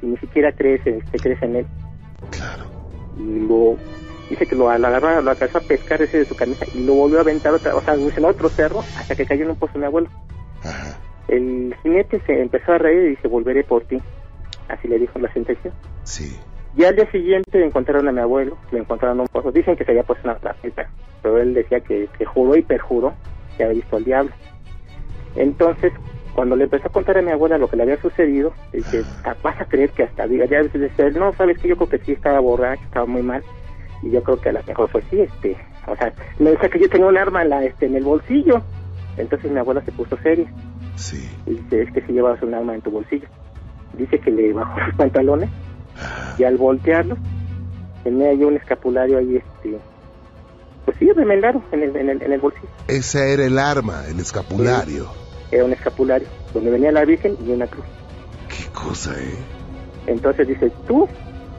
Si ni siquiera crees, este, crees en él. Claro. Y lo, dice que lo, agarró, lo alcanzó a pescar ese de su camisa y lo volvió a aventar otra, o sea, en otro cerro hasta que cayó en un pozo mi abuelo. Ajá. El jinete se empezó a reír y dice, volveré por ti. Así le dijo la sentencia. Sí. Y al día siguiente encontraron a mi abuelo, le encontraron en un pozo. Dicen que se había puesto una plata, pero él decía que, que juró y perjuró que había visto al diablo. Entonces, cuando le empezó a contar a mi abuela lo que le había sucedido, dice, ah, vas a creer que hasta diga, ya no, sabes que yo creo que sí estaba borracho, estaba muy mal, y yo creo que a lo mejor fue sí, este, o sea, me decía que yo tenía un arma en, la, este, en el bolsillo, entonces mi abuela se puso seria. Sí. Y dice, es que si llevabas un arma en tu bolsillo. Dice que le bajó los pantalones y al voltearlo tenía yo un escapulario ahí, este, pues sí, remendado en el, en el, en el bolsillo. Ese era el arma, el escapulario. Sí, era un escapulario, donde venía la Virgen y una cruz. Qué cosa, ¿eh? Entonces dice, tú,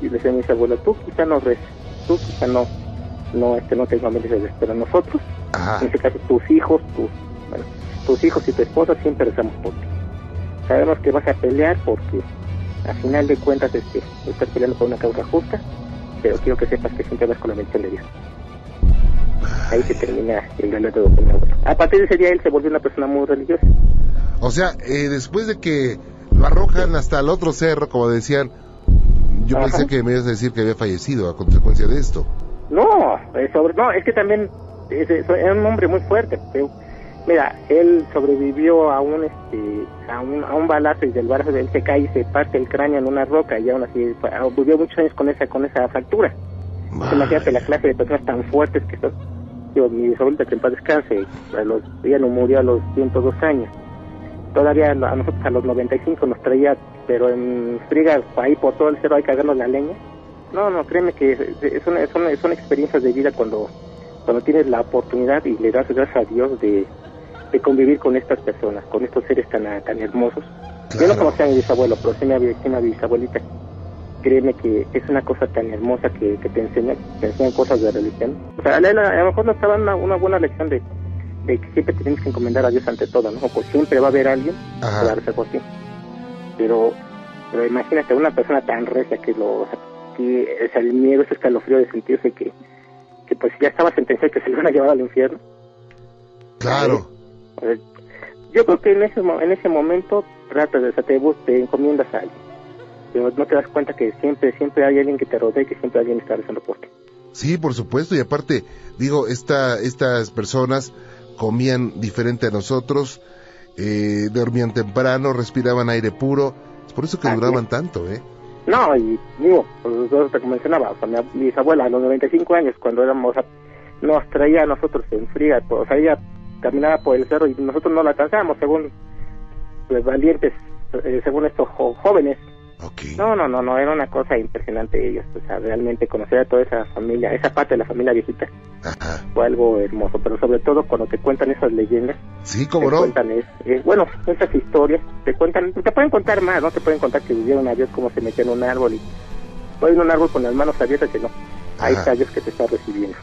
y le decía a mis abuelos, tú quizá no reces, tú quizá no, no, este, no te familiares, pero nosotros, Ajá. en este caso tus hijos, tus, bueno, tus hijos y tu esposa siempre rezamos por ti. Sabemos que vas a pelear porque al final de cuentas este, estás peleando por una causa justa, pero quiero que sepas que siempre vas con la bendición de Dios. Ahí se termina el relato de mi abuelo. A partir de ese día él se volvió una persona muy religiosa. O sea, eh, después de que lo arrojan hasta el otro cerro, como decían, yo Ajá. pensé que me ibas a decir que había fallecido a consecuencia de esto. No, es sobre, no, es que también es, era un hombre muy fuerte. pero, mira, él sobrevivió a un este a un, a un balazo y del balazo de él se cae y se parte el cráneo en una roca y aún así ah, vivió muchos años con esa con esa fractura. Imagínate la clase de personas tan fuertes que son. Mi bisabuelita que en paz descanse, a los, ella no murió a los 102 años. Todavía a nosotros a los 95 nos traía, pero en friga, ahí por todo el cerro hay que agarrarnos la leña. No, no, créeme que una- son, son experiencias de vida cuando, cuando tienes la oportunidad y le das gracias a Dios de, de convivir con estas personas, con estos seres tan, tan hermosos. Yo no conocía a mi bisabuelo, pero sí me sí mi bisabuelita. Créeme que es una cosa tan hermosa que, que te enseña, te enseñan cosas de religión. O sea, a, la- a lo mejor nos estaba una, una buena lección de, de que siempre te tienes que encomendar a Dios ante todo, ¿no? Pues siempre va a haber alguien Ajá. que va a rezar por ti. Pero, pero imagínate una persona tan recia que lo, o sea, que el miedo, ese escalofrío de sentirse que, que pues ya estaba sentenciado que se le iban a llevar al infierno. Claro. O sea, yo creo que en ese, en ese momento tratas de, o sea, te encomiendas a alguien. Pero no te das cuenta que siempre, siempre hay alguien que te rodea y que siempre alguien está rezando por ti. Sí, por supuesto, y aparte, digo, esta, estas personas comían diferente a nosotros, eh, dormían temprano, respiraban aire puro, es por eso que Así duraban es. tanto, ¿eh? No, y digo, pues, te mencionaba, o sea, mi, mis abuelas a los 95 años, cuando éramos, o sea, nos traía a nosotros en fría, pues, o sea, ella caminaba por el cerro y nosotros no la alcanzábamos, según los valientes, eh, según estos jo- No, no, no, no, era una cosa impresionante ellos, o sea, realmente conocer a toda esa familia, esa parte de la familia viejita, fue algo hermoso, pero sobre todo cuando te cuentan esas leyendas, Sí, cómo te no. cuentan es, es- bueno, esas historias, te cuentan, te pueden contar más, ¿no? Te pueden contar que vivieron a Dios como se metió en un árbol y fue en un árbol con las manos abiertas que no. Ajá. está Dios que te está recibiendo.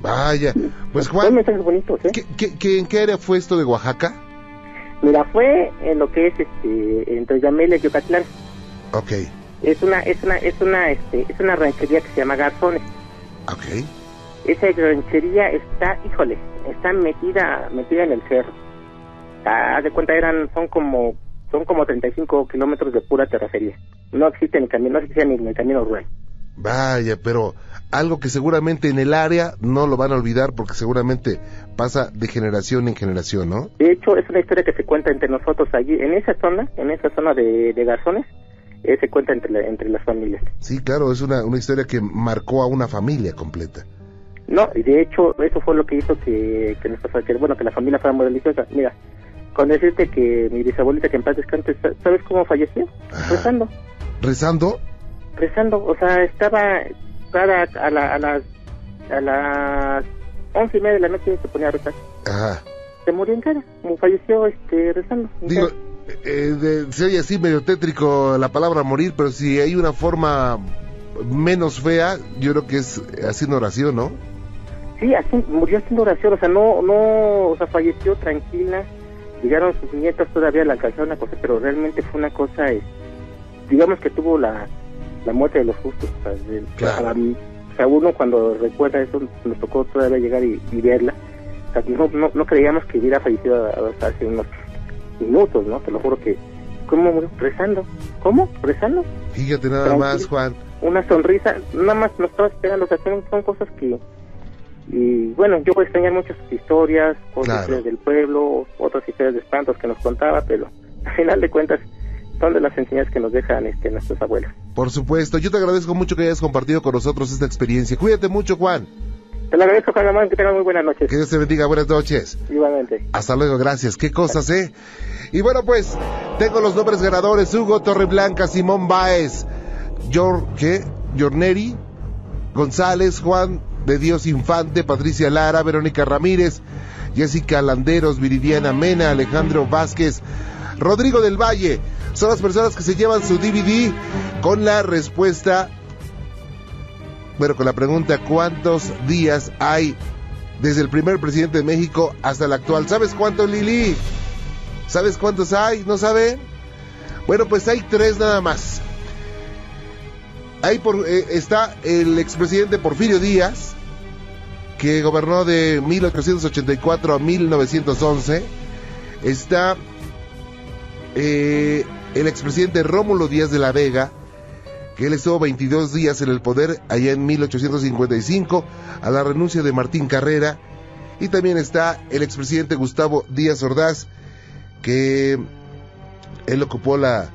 Vaya, pues Juan, mensajes bonitos, ¿eh? ¿qué, qué, qué- en qué área fue esto de Oaxaca? Mira, fue en lo que es este entre Yamelia y Yucatlán. Ok, Es una es una es una este es una ranchería que se llama Garzones. ok, Esa ranchería está, híjole, está metida metida en el cerro. Ah, Haz de cuenta eran son como son como 35 kilómetros de pura terracería. No existe ni camino, no existe ni, ni camino rural. vaya, pero algo que seguramente en el área no lo van a olvidar porque seguramente pasa de generación en generación, ¿no? De hecho, es una historia que se cuenta entre nosotros allí, en esa zona, en esa zona de, de Garzones, eh, se cuenta entre, la- entre las familias. Sí, claro, es una, una historia que marcó a una familia completa. No, y de hecho, eso fue lo que hizo que, que, nuestra, que, bueno, que la familia fuera muy religiosa. Mira, con decirte que mi bisabuelita, que en paz descanse, sa- ¿sabes cómo falleció? Rezando, ¿Rezando? rezando, o sea, estaba cada, a, la, a las a las once y media de la noche se ponía a rezar. Ajá. Se murió en cara, falleció este, rezando. en Digo, cara. Eh, de, se oye así medio tétrico la palabra morir, pero si hay una forma menos fea, yo creo que es haciendo oración, ¿no? Sí, así, murió haciendo oración, o sea, no, no, o sea, falleció tranquila, llegaron sus nietas, todavía la alcanzaron a coser, pero realmente fue una cosa, eh, digamos que tuvo la, la muerte de los justos, o sea, de- Claro. para mí, o sea, uno cuando recuerda eso, nos tocó todavía llegar y, y verla, o sea, no, no, no creíamos que hubiera fallecido hace unos minutos, ¿no? Te lo juro que, ¿cómo murió? Rezando, ¿cómo? ¿Rezando? Fíjate nada más, Juan. una sonrisa, nada más nos estaba esperando, o sea, son, son cosas que, y bueno, yo voy a extrañar muchas historias, otras Claro. del pueblo, otras historias de espantos que nos contaba, pero al final de cuentas son de las enseñanzas que nos dejan este, nuestros abuelos. Por supuesto, yo te agradezco mucho que hayas compartido con nosotros esta experiencia. Cuídate mucho, Juan. Te lo agradezco, Ramón, que tengan muy buenas noches, Que Dios te bendiga. Buenas noches. igualmente. Hasta luego, gracias. Qué cosas, ¿eh? Y bueno, pues, tengo los nombres ganadores. Hugo Torreblanca, Simón Baez, Yor, ¿qué? Yorneri, González, Juan de Dios Infante, Patricia Lara, Verónica Ramírez, Jessica Landeros, Viridiana Mena, Alejandro Vázquez, Rodrigo del Valle. Son las personas que se llevan su DVD con la respuesta, bueno, con la pregunta, ¿cuántos días hay desde el primer presidente de México hasta el actual. ¿Sabes cuántos, Lili? ¿Sabes cuántos hay? ¿No saben? Bueno, pues hay tres nada más. Ahí por, eh, está el expresidente Porfirio Díaz, que gobernó de 1884 a 1911. Está eh, el expresidente Rómulo Díaz de la Vega, que él estuvo 22 días en el poder allá en 1855 a la renuncia de Martín Carrera. Y también está el expresidente Gustavo Díaz Ordaz que él ocupó la,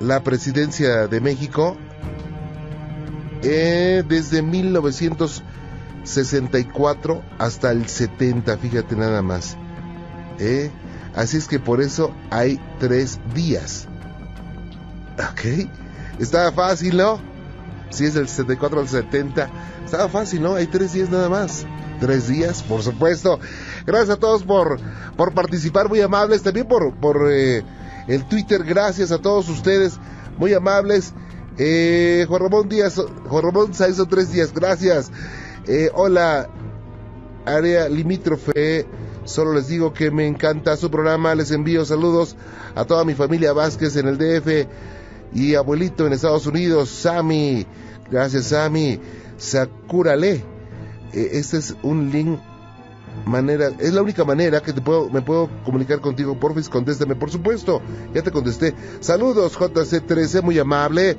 la presidencia de México eh, desde 1964 hasta el 70 fíjate nada más eh, así es que por eso hay tres días. Ok estaba fácil, ¿no? Si es del 74 al 70. Estaba fácil, ¿no? Hay tres días nada más. Tres días, por supuesto. Gracias a todos por, por participar, muy amables. También por, por eh, el Twitter, gracias a todos ustedes, muy amables. Eh, Juan Ramón Díaz, Juan Ramón son tres días, gracias. Eh, hola, área limítrofe. Solo les digo que me encanta su programa. Les envío saludos a toda mi familia Vázquez en el DF y abuelito en Estados Unidos, Sammy. Gracias, Sammy. Sakurale. Eh, este es un link manera, es la única manera que te puedo, me puedo comunicar contigo. Porfis, contéstame, por supuesto. Ya te contesté. Saludos, JC13, muy amable.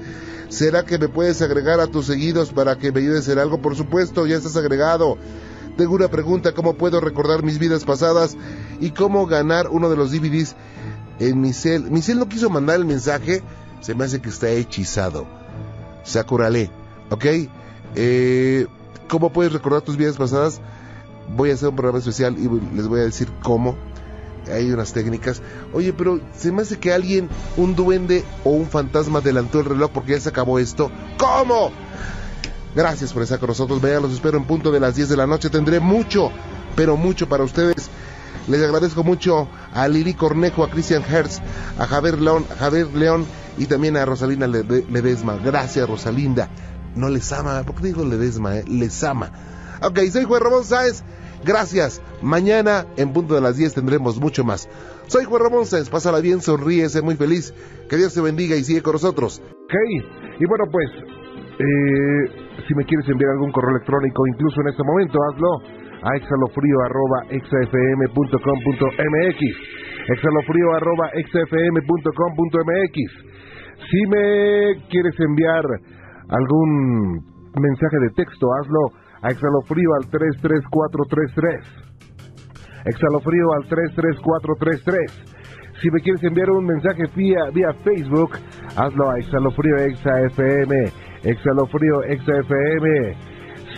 ¿Será que me puedes agregar a tus seguidos para que me ayudes hacer algo? Por supuesto, ya estás agregado. Tengo una pregunta, ¿cómo puedo recordar mis vidas pasadas y cómo ganar uno de los DVDs en? Mi cel no quiso mandar el mensaje, se me hace que está hechizado. Sakurale, ¿ok? Eh, ¿Cómo puedes recordar tus vidas pasadas? Voy a hacer un programa especial y les voy a decir cómo. Hay unas técnicas. Oye, pero se me hace que alguien, un duende o un fantasma adelantó el reloj porque ya se acabó esto. ¿Cómo? Gracias por estar con nosotros. Vean, los espero en punto de las 10 de la noche. Tendré mucho, pero mucho para ustedes. Les agradezco mucho a Lili Cornejo, a Christian Hertz, a Javier León, a Javier León y también a Rosalina Lede- Ledesma. Gracias, Rosalinda. No les ama, ¿por qué digo Ledesma? eh? Les ama. Ok, soy Juan Ramón Sáez. Gracias. Mañana, en punto de las 10, tendremos mucho más. Soy Juan Ramón Sáez. Pásala bien, sonríe, sé muy feliz. Que Dios te bendiga y sigue con nosotros. Ok, y bueno, pues, eh, si me quieres enviar algún correo electrónico, incluso en este momento, hazlo a exhalofrío.exafm.com.mx exhalofrío.exafm.com.mx Si me quieres enviar algún mensaje de texto, hazlo a exhalofrío al 33433 exhalofrío al 33433 si me quieres enviar un mensaje vía, vía Facebook, hazlo a Exhalofrío ExaFM, Exhalofrío ExaFM.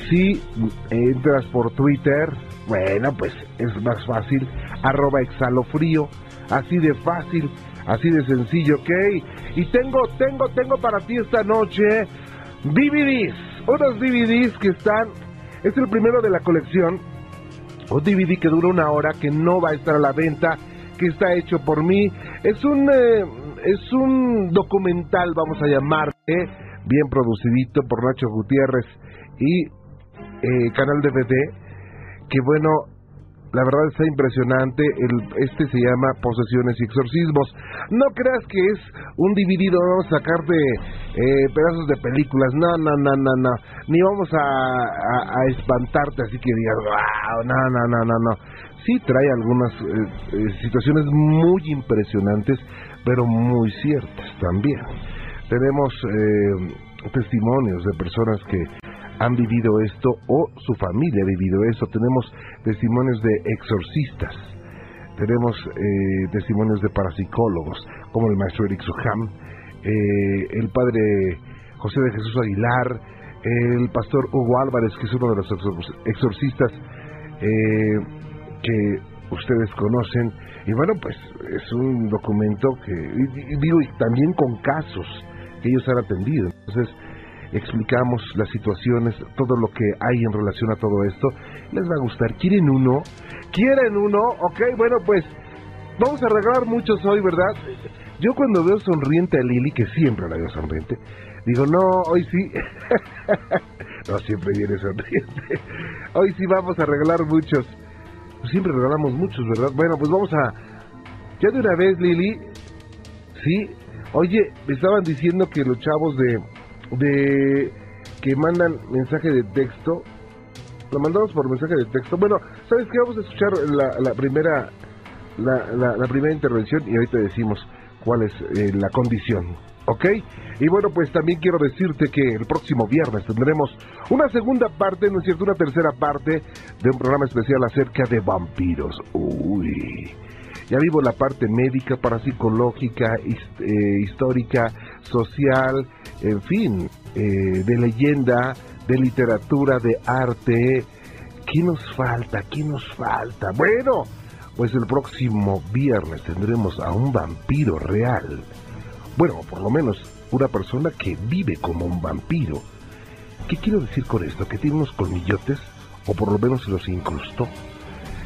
Si entras por Twitter, bueno, pues es más fácil, arroba Exhalofrío, así de fácil, así de sencillo, ¿ok? Y tengo, tengo, tengo para ti esta noche DVDs, unos DVDs que están, es el primero de la colección, un DVD que dura una hora, que no va a estar a la venta, que está hecho por mí. Es un, eh, es un documental, vamos a llamarle, bien producidito por Nacho Gutiérrez y eh, Canal DVD. que bueno, la verdad está impresionante. El, este se llama Posesiones y Exorcismos. No creas que es un dividido, vamos a sacarte eh, pedazos de películas. No, no, no, no, no. Ni vamos a, espantarte así que digas, wow, no, no, no, no, no. Sí trae algunas eh, eh, situaciones muy impresionantes, pero muy ciertas también. Tenemos testimonios de personas que han vivido esto o su familia ha vivido eso. Tenemos testimonios de exorcistas, tenemos eh, testimonios de parapsicólogos, como el maestro Eric Suham, eh, el padre José de Jesús Aguilar, el pastor Hugo Álvarez, que es uno de los exorcistas eh, que ustedes conocen. Y bueno, pues es un documento que, digo, y también con casos que ellos han atendido. Entonces, explicamos las situaciones, todo lo que hay en relación a todo esto. Les va a gustar. ¿Quieren uno? ¿Quieren uno? Ok, bueno, pues vamos a regalar muchos hoy, ¿verdad? Yo cuando veo sonriente a Lili, que siempre la veo sonriente, digo, no, hoy sí. (laughs) no, siempre viene sonriente. hoy sí vamos a regalar muchos. Siempre regalamos muchos, ¿verdad? Bueno, pues vamos a... Ya de una vez, Lili. Sí. Oye, me estaban diciendo que los chavos de de que mandan mensaje de texto. Lo mandamos por mensaje de texto. Bueno, ¿sabes qué? Vamos a escuchar la, primera la, la, primera intervención y ahorita decimos cuál es eh, la condición. ¿Ok? Y bueno, pues también quiero decirte que el próximo viernes tendremos una segunda parte, no es cierto, una tercera parte de un programa especial acerca de vampiros. Uy. Ya vivo la parte médica, parapsicológica, eh, histórica, social, en fin, eh, de leyenda, de literatura, de arte. ¿Qué nos falta? ¿Qué nos falta? Bueno, pues el próximo viernes tendremos a un vampiro real. Bueno, por lo menos una persona que vive como un vampiro. ¿Qué quiero decir con esto? Que tiene unos colmillotes, o por lo menos se los incrustó,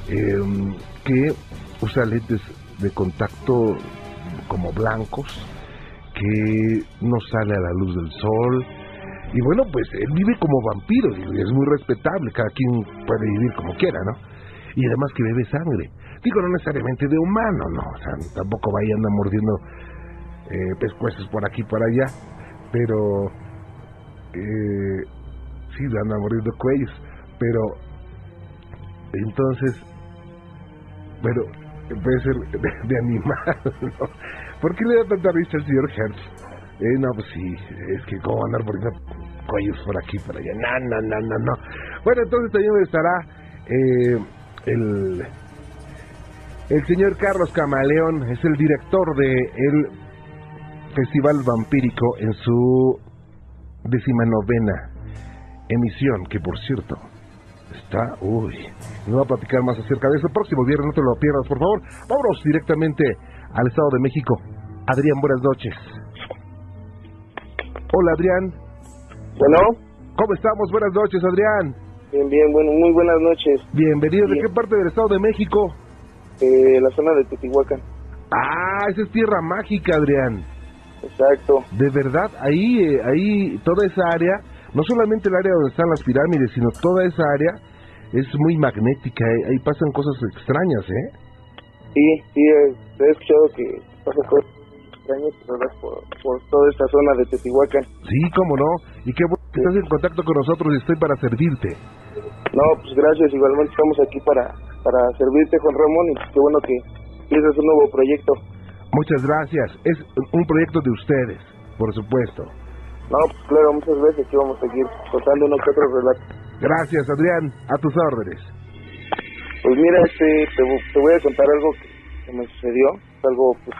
em, que usa lentes de contacto como blancos, que no sale a la luz del sol. Y bueno, pues él vive como vampiro y es muy respetable, cada quien puede vivir como quiera, ¿no? Y además que bebe sangre. Digo, no necesariamente de humano, no, o sea, tampoco vaya anda mordiendo eh, pescuezos por aquí y por allá, pero eh, sí, anda mordiendo cuellos, pero entonces, pero puede ser de, animal, (laughs) ¿no? ¿Por qué le da tanta risa al señor Hertz? Eh, no, pues sí, es que cómo andar por cuellos por aquí, por allá. No, no, no, no, no. Bueno, entonces también estará eh, el, el señor Carlos Camaleón, es el director de el Festival Vampírico en su decimanovena emisión, que por cierto, está, uy, no va a platicar más acerca de eso. próximo viernes, no te lo pierdas, por favor. Vámonos directamente al Estado de México. Adrián, buenas noches. Hola, Adrián. Bueno. ¿Cómo estamos? Buenas noches, Adrián. Bien, bien, bueno, muy buenas noches. Bienvenido. ¿De qué parte del Estado de México? Eh, la zona de Teotihuacán. Ah, esa es tierra mágica, Adrián. Exacto. De verdad, ahí, eh, ahí, toda esa área, no solamente el área donde están las pirámides, sino toda esa área es muy magnética. Eh, ahí pasan cosas extrañas, ¿eh? Sí, sí, he escuchado que pasa cosas extrañas por, por toda esta zona de Teotihuacán. Sí, cómo no. Y qué bueno que estás en contacto con nosotros y estoy para servirte. No, pues gracias. Igualmente estamos aquí para, para servirte, Juan Ramón, y qué bueno que empiezas un nuevo proyecto. Muchas gracias. Es un proyecto de ustedes, por supuesto. No, claro, muchas veces aquí vamos a seguir contando unos que otros relatos. Gracias, Adrián. A tus órdenes. Pues mira, este, te, voy a contar algo que, me sucedió, algo, pues,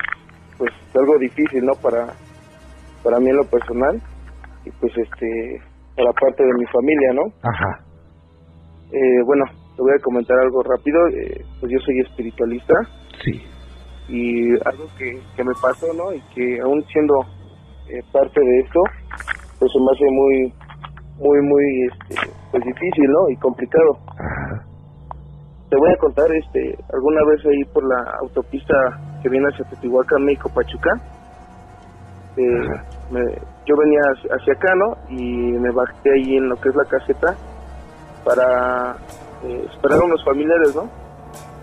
pues, algo difícil, ¿no? Para, para mí en lo personal y pues, este, para parte de mi familia, ¿no? Ajá. Eh, bueno, te voy a comentar algo rápido. Eh, pues yo soy espiritualista. Sí. Y algo que, que me pasó, ¿no? Y que aún siendo eh, parte de esto, pues se me hace muy, muy, muy, este, pues difícil, ¿no? Y complicado. Te voy a contar, este, alguna vez ahí por la autopista que viene hacia Teotihuacán, México, Pachuca, eh, yo venía hacia acá, ¿no? Y me bajé ahí en lo que es la caseta para, eh, esperar a unos familiares, ¿no?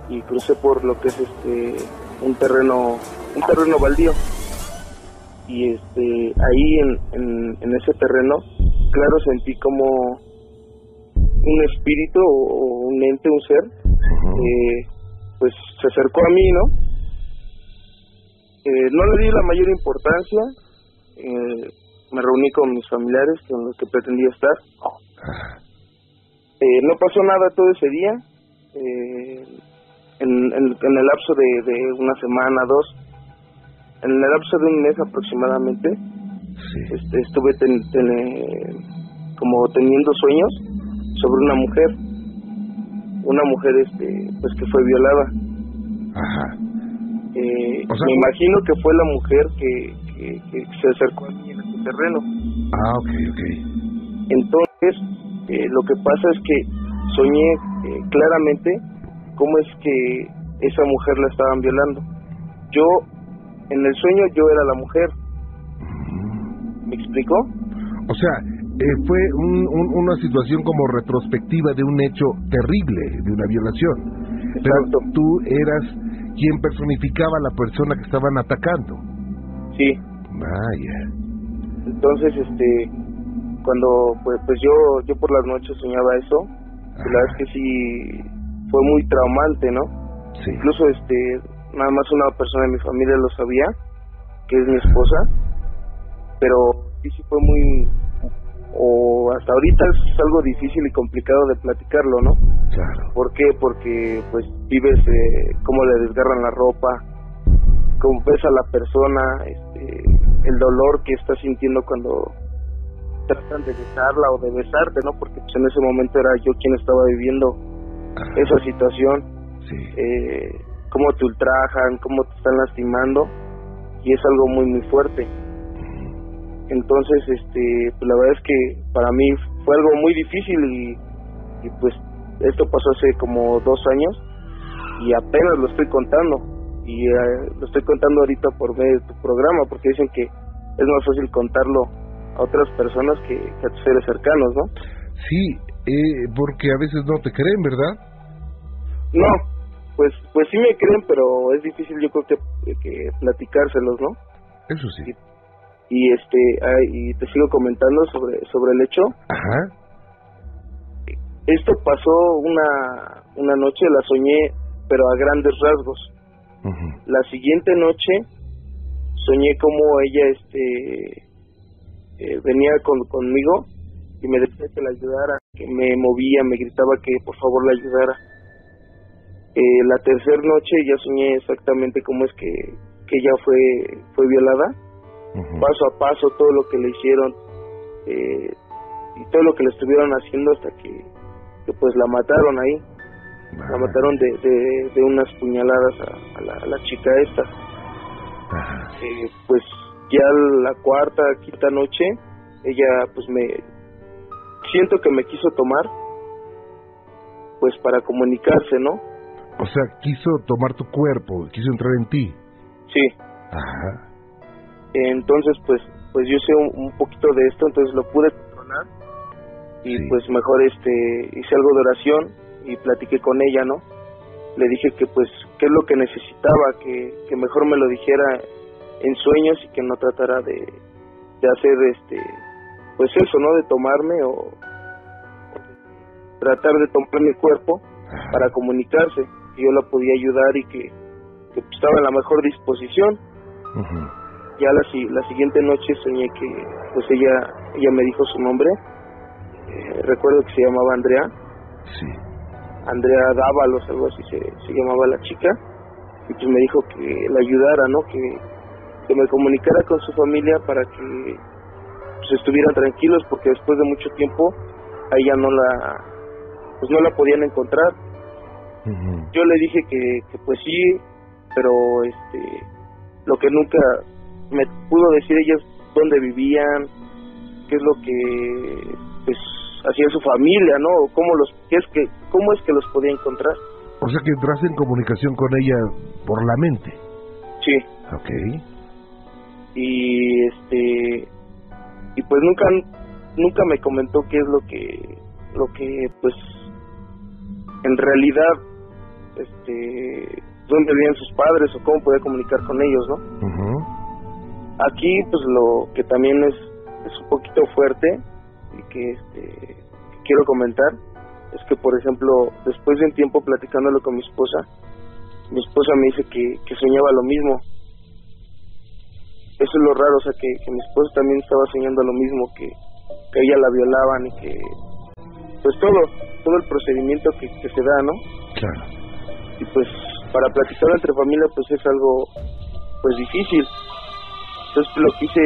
Y crucé por lo que es este un terreno un terreno baldío y este ahí en, en, ese terreno claro sentí como un espíritu o un ente un ser eh, pues se acercó a mí no eh, no le di la mayor importancia eh, me reuní con mis familiares con los que pretendía estar. Eh, no pasó nada todo ese día eh, en, en, el lapso de, de una semana dos en el lapso de un mes aproximadamente este, estuve como teniendo sueños sobre una mujer. Una mujer este pues que fue violada. Ajá. Eh, me imagino que fue la mujer que, que, se acercó a mí en este terreno. Ah ok ok. Entonces eh, lo que pasa es que soñé eh, claramente cómo es que esa mujer la estaban violando. Yo en el sueño yo era la mujer. ¿Me explicó? O sea, eh, fue una situación como retrospectiva de un hecho terrible, de una violación. Pero tú eras quien personificaba a la persona que estaban atacando. Sí. Vaya. Entonces, este, cuando pues, pues yo yo por las noches soñaba eso, la verdad es que sí fue muy traumante, ¿no? Sí. Incluso este nada más una persona de mi familia lo sabía, que es mi esposa, pero sí, sí fue muy, o hasta ahorita es algo difícil y complicado de platicarlo, ¿no? Claro. ¿Por qué? Porque pues vives eh, cómo le desgarran la ropa, cómo ves a la persona, este, el dolor que está sintiendo cuando tratan de besarla o de besarte, ¿no? Porque pues, en ese momento era yo quien estaba viviendo esa situación. Sí. Eh, cómo te ultrajan, cómo te están lastimando y es algo muy muy fuerte. Entonces, este, pues la verdad es que para mí fue algo muy difícil y, pues esto pasó hace como dos años y apenas lo estoy contando y eh, lo estoy contando ahorita por medio de tu programa porque dicen que es más fácil contarlo a otras personas que, a tus seres cercanos, ¿no? Sí, eh, porque a veces no te creen, ¿verdad? No, pues pues sí me creen, pero es difícil yo creo que, que platicárselos, ¿no? Eso sí. Y, este y te sigo comentando sobre sobre el hecho. Ajá. Esto pasó una una noche, la soñé, pero a grandes rasgos. La siguiente noche soñé como ella este eh, venía con, conmigo y me decía que la ayudara, que me movía, me gritaba que por favor la ayudara eh, la tercera noche ya soñé exactamente cómo es que, que ella fue, fue violada, paso a paso todo lo que le hicieron eh, y todo lo que le estuvieron haciendo hasta que, pues la mataron ahí, la mataron de, de, unas puñaladas a, la, la, chica esta. Eh, pues ya la cuarta, quinta noche, ella pues me siento que me quiso tomar pues para comunicarse, ¿no? O sea, quiso tomar tu cuerpo, quiso entrar en ti. Sí. Ajá. Entonces, pues, pues yo sé un, poquito de esto, entonces lo pude controlar y pues mejor este hice algo de oración y platiqué con ella, ¿no? Le dije que pues qué es lo que necesitaba, que, que mejor me lo dijera en sueños y que no tratara de, de hacer este pues eso, ¿no? De tomarme o, o tratar de tomar mi cuerpo para comunicarse que yo la podía ayudar y que, estaba en la mejor disposición. Ya la, la siguiente noche soñé que pues ella ella me dijo su nombre. Eh, recuerdo que se llamaba Andrea. Sí. Andrea Dávalos, algo así se, se llamaba la chica. Y pues me dijo que la ayudara, ¿no? Que, que me comunicara con su familia para que pues estuvieran tranquilos porque después de mucho tiempo a ella no la pues no la podían encontrar yo le dije que, que pues sí, pero este lo que nunca me pudo decir ellos dónde vivían, qué es lo que pues hacía su familia, ¿no? cómo los qué es que cómo es que los podía encontrar. O sea que entraste en comunicación con ella por la mente. Sí. Ok. Y este y pues nunca nunca me comentó qué es lo que lo que pues en realidad este dónde vivían sus padres o cómo podía comunicar con ellos, ¿no? Aquí, pues lo que también es, es un poquito fuerte y que, este, quiero comentar es que, por ejemplo, después de un tiempo platicándolo con mi esposa, mi esposa me dice que, que soñaba lo mismo. Eso es lo raro, o sea, que, que mi esposa también estaba soñando lo mismo, que, que ella la violaban y que, pues todo, todo el procedimiento que, que se da, ¿no? Claro. Y pues para platicar entre familia pues es algo pues difícil. Entonces lo que hice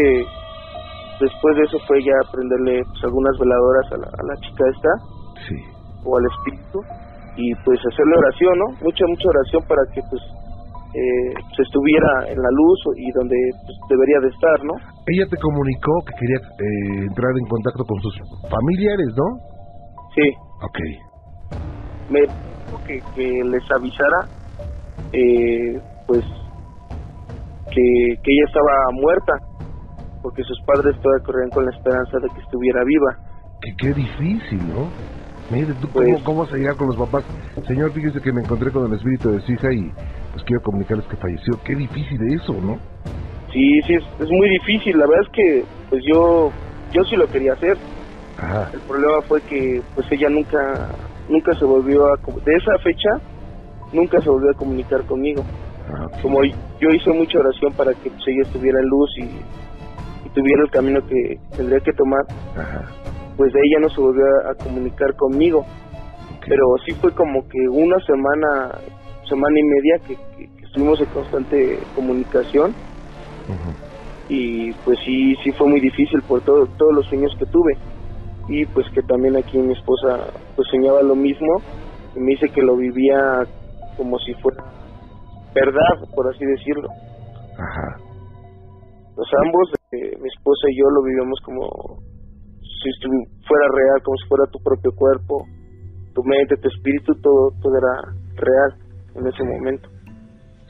después de eso fue ya aprenderle pues, algunas veladoras a la, a la chica esta. Sí. o al espíritu. Y pues hacerle oración no mucha mucha oración para que pues eh, se estuviera en la luz y donde pues, debería de estar no ella te comunicó que quería eh, entrar en contacto con sus familiares no sí. Ok. Me dijo que, que les avisara eh, pues que, que ella estaba muerta porque sus padres todavía corrían con la esperanza de que estuviera viva. Que qué difícil no mire tú Pues- cómo, cómo vas a llegar con los papás señor fíjese que me encontré con el espíritu de su hija y pues quiero comunicarles que falleció. Qué difícil eso no sí sí es, es muy difícil. La verdad es que pues yo yo sí lo quería hacer. Ajá. el problema fue que pues ella nunca nunca se volvió a de esa fecha nunca se volvió a comunicar conmigo. Ah, como yo hice mucha oración para que pues, ella estuviera en luz y, y tuviera el camino que tendría que tomar Ajá. pues de ella no se volvió a, a comunicar conmigo. Pero sí fue como que una semana semana y media que, que- que estuvimos en constante comunicación. Y pues sí sí fue muy difícil por todo, todos los sueños que tuve y pues que también aquí mi esposa pues soñaba lo mismo y me dice que lo vivía como si fuera verdad por así decirlo. Ajá. los ambos eh, mi esposa y yo lo vivíamos como si fuera real como si fuera tu propio cuerpo tu mente tu espíritu todo todo era real en ese momento.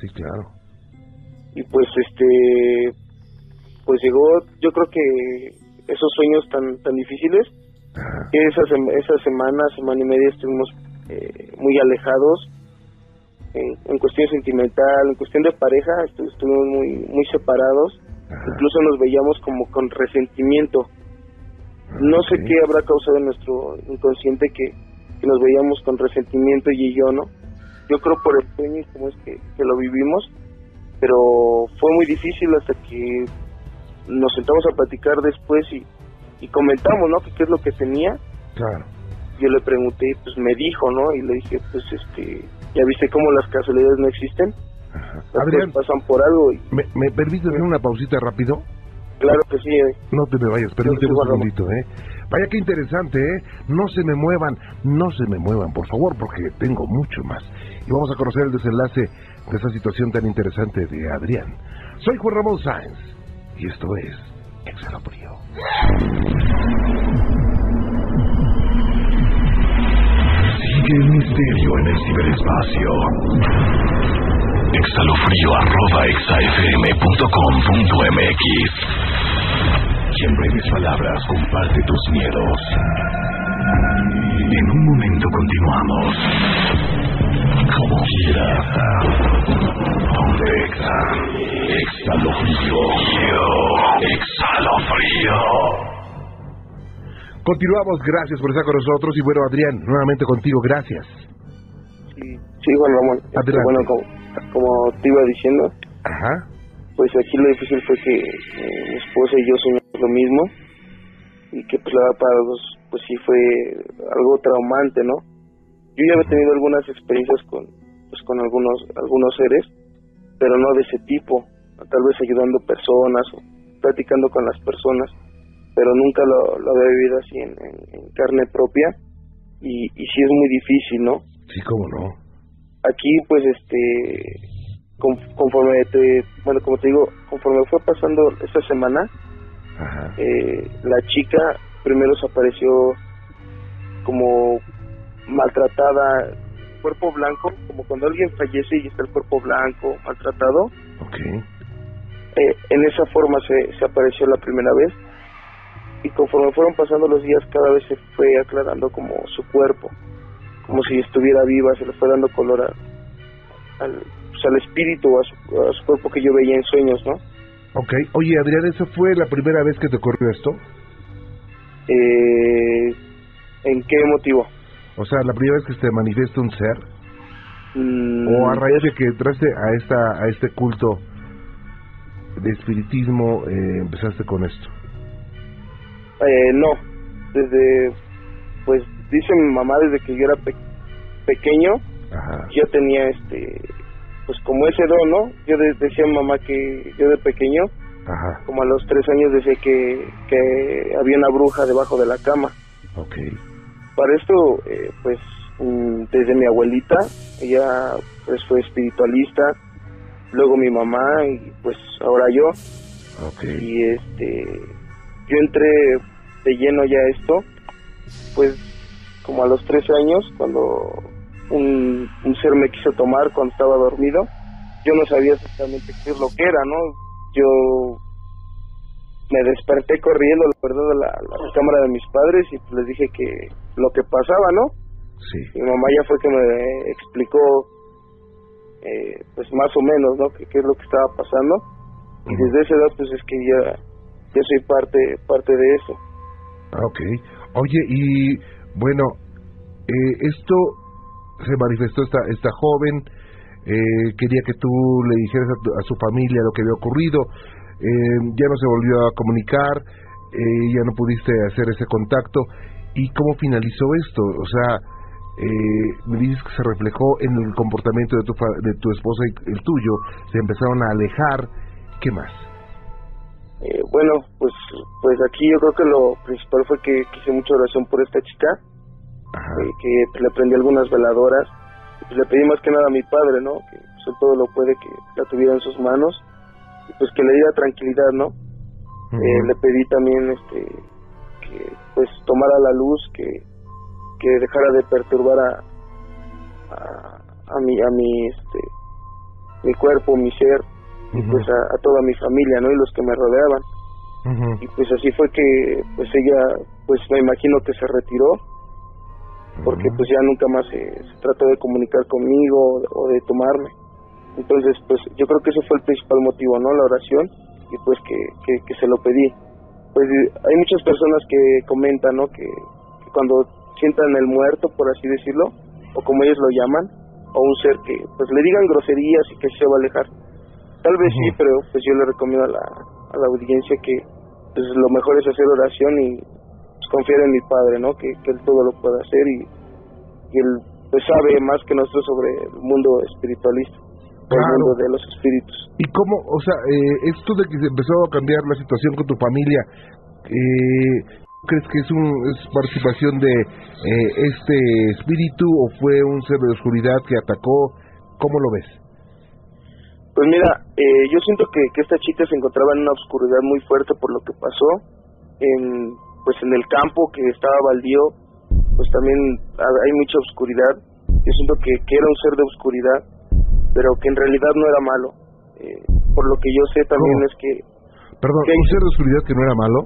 Sí claro. Y pues este pues llegó yo creo que esos sueños tan tan difíciles Ajá. que esa sem- esa semana semana y media estuvimos eh, muy alejados en, en cuestión sentimental en cuestión de pareja estu- estuvimos muy muy separados Ajá. incluso nos veíamos como con resentimiento no sé qué habrá causado en nuestro inconsciente que, que nos veíamos con resentimiento y yo no yo creo por el sueño y cómo es que, que lo vivimos pero fue muy difícil hasta que nos sentamos a platicar después y, y comentamos no que qué es lo que tenía claro yo le pregunté pues me dijo no y le dije pues este ya viste cómo las casualidades no existen Ajá. Adrián pasan por algo y ¿me, me permites hacer una pausita rápido claro que sí eh. No te me vayas, permíteme un segundito, ¿eh? Vaya qué interesante, ¿eh? No se me muevan, no se me muevan, por favor, porque tengo mucho más. Y vamos a conocer el desenlace de esa situación tan interesante de Adrián. Soy Juan Ramón Sáenz, y esto es Exhalofrío. Sigue el misterio en el ciberespacio. Exhalofrío arroba exafm.com.mx Y en breves palabras comparte tus miedos. En un momento continuamos. Como quieras. Donde exa. Exhalofrío. Exhalofrío. Continuamos, gracias por estar con nosotros. Y bueno, Adrián, nuevamente contigo, gracias. sí, sí Juan Ramón Este, bueno como, te iba diciendo pues aquí lo difícil fue que eh, mi esposa y yo soñamos lo mismo y que pues la verdad para los pues sí fue algo traumante no yo ya había tenido algunas experiencias con pues con algunos algunos seres pero no de ese tipo tal vez ayudando personas o platicando con las personas pero nunca lo, lo había vivido así en, en- en carne propia y, y sí es muy difícil no sí, cómo no. aquí pues este con- conforme te bueno como te digo conforme fue pasando esta semana Ajá, eh, la chica primero se apareció como maltratada cuerpo blanco como cuando alguien fallece y está el cuerpo blanco maltratado ok. eh, en esa forma se, se apareció la primera vez y conforme fueron pasando los días cada vez se fue aclarando como su cuerpo como si estuviera viva, se le fue dando color a, al, pues, al espíritu, a su, a su cuerpo que yo veía en sueños, ¿no? Ok. Oye, Adrián, ¿eso fue la primera vez que te ocurrió esto? Eh, ¿En qué motivo? O sea, la primera vez que se te manifiesta un ser. Mm, O a raíz de que entraste a, esta, a este culto de espiritismo, eh, empezaste con esto. Eh, no, desde, pues dice mi mamá desde que yo era pe- pequeño, Ajá. yo tenía este, pues como ese don, ¿no? Yo de- decía a mi mamá que yo de pequeño, Ajá. como a los tres años decía que, que había una bruja debajo de la cama. Ok. Para esto, eh, pues mm, desde mi abuelita, ella pues fue espiritualista, luego mi mamá y pues ahora yo. Ok. y este yo entré de lleno ya a esto pues como a los tres años cuando un, un ser me quiso tomar cuando estaba dormido yo no sabía exactamente qué es lo que era no yo me desperté corriendo la verdad a la, a la cámara de mis padres y pues les dije que lo que pasaba no Sí. mi mamá ya fue que me explicó eh, pues más o menos no qué qué es lo que estaba pasando. Y desde esa edad pues es que ya yo soy parte parte de eso. Ah, Ok. Oye, y bueno, eh, esto se manifestó esta, esta joven, eh, quería que tú le dijeras a, tu- a su familia lo que había ocurrido, eh, ya no se volvió a comunicar, eh, ya no pudiste hacer ese contacto. ¿Y cómo finalizó esto? O sea, eh, me dices que se reflejó en el comportamiento de tu, fa- de tu esposa y el tuyo, se empezaron a alejar. ¿Qué más? Eh, bueno pues pues aquí yo creo que lo principal fue que quise mucha oración por esta chica eh, que pues, le prendí algunas veladoras y pues le pedí más que nada a mi padre no que pues, todo lo puede que la tuviera en sus manos pues que le diera tranquilidad no Eh, le pedí también este que pues tomara la luz que que dejara de perturbar a a, a mi a mi este mi cuerpo mi ser y pues a, a toda mi familia no y los que me rodeaban. Y pues así fue que pues ella pues me imagino que se retiró porque pues ya nunca más se, se trató de comunicar conmigo o de tomarme entonces pues yo creo que ese fue el principal motivo no la oración y pues que, que, que se lo pedí. Pues hay muchas personas que comentan no que, que cuando sientan el muerto por así decirlo o como ellos lo llaman o un ser que pues le digan groserías y que se va a alejar. Tal vez sí pero pues yo le recomiendo a la, a la audiencia que pues lo mejor es hacer oración y pues, confiar en mi padre no que, que él todo lo puede hacer y, y él pues sabe más que nosotros sobre el mundo espiritualista el Claro. mundo de los espíritus ¿Y cómo, o sea, eh, esto de que se empezó a cambiar la situación con tu familia, eh, crees que es, un, es participación de eh, este espíritu o fue un ser de oscuridad que atacó? ¿Cómo lo ves? Pues mira, eh, yo siento que, que esta chica se encontraba en una oscuridad muy fuerte por lo que pasó, en, pues en el campo que estaba baldío, pues también ha- hay mucha oscuridad. Yo siento que, que era un ser de oscuridad, pero que en realidad no era malo. Eh, por lo que yo sé también es que, Perdón, ¿Qué ¿un ser de oscuridad que no era malo?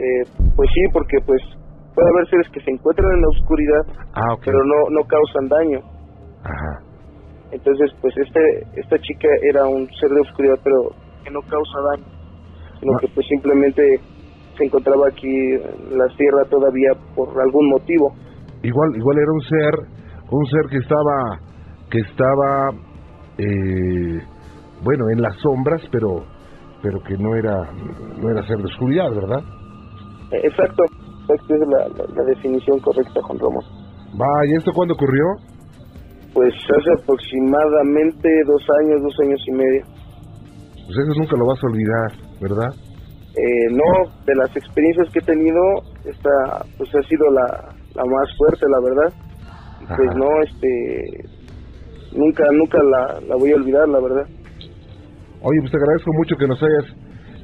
eh, pues sí, porque pues puede haber seres que se encuentran en la oscuridad, Ah, pero no, no causan daño. Ajá. Entonces, pues este esta chica era un ser de oscuridad, pero que no causa daño, sino Ah. que pues simplemente se encontraba aquí en la tierra todavía por algún motivo. Igual, igual era un ser, un ser que estaba, que estaba, eh, bueno, en las sombras, pero, pero que no era, no era ser de oscuridad, ¿verdad? Eh, Exacto, esa es la, la- la definición correcta, Juan Ramón. Vaya, ¿esto cuándo ocurrió? Pues hace aproximadamente dos años, dos años y medio. Pues eso nunca lo vas a olvidar, ¿verdad? Eh, no, de las experiencias que he tenido, esta pues ha sido la, la más fuerte, la verdad. Y pues Ajá. no, este, nunca, nunca la, la voy a olvidar, la verdad. Oye, pues te agradezco mucho que nos hayas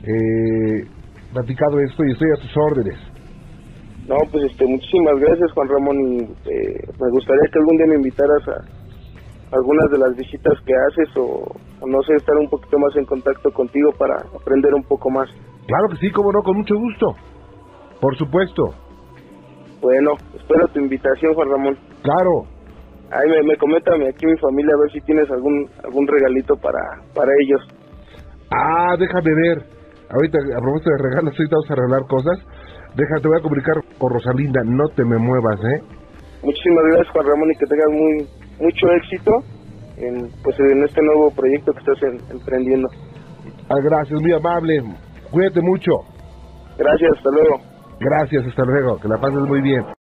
eh, platicado esto y estoy a tus órdenes. No, pues este, muchísimas gracias Juan Ramón y eh, me gustaría que algún día me invitaras a algunas de las visitas que haces o, o no sé, estar un poquito más en contacto contigo para aprender un poco más. Claro que sí, cómo no, con mucho gusto. Por supuesto. Bueno, espero tu invitación Juan Ramón. Claro. Ahí me, me coméntame aquí mi familia a ver si tienes algún algún regalito para para ellos. Ah, déjame ver. Ahorita, a propósito de regalos, ahorita vamos a regalar cosas. Déjate, voy a comunicar con Rosalinda, no te me muevas, ¿eh? Muchísimas gracias Juan Ramón y que tengas muy mucho éxito en pues en este nuevo proyecto que estás en- emprendiendo. Ah, gracias, muy amable. Cuídate mucho. Gracias, hasta luego. Gracias, hasta luego. Que la pases muy bien.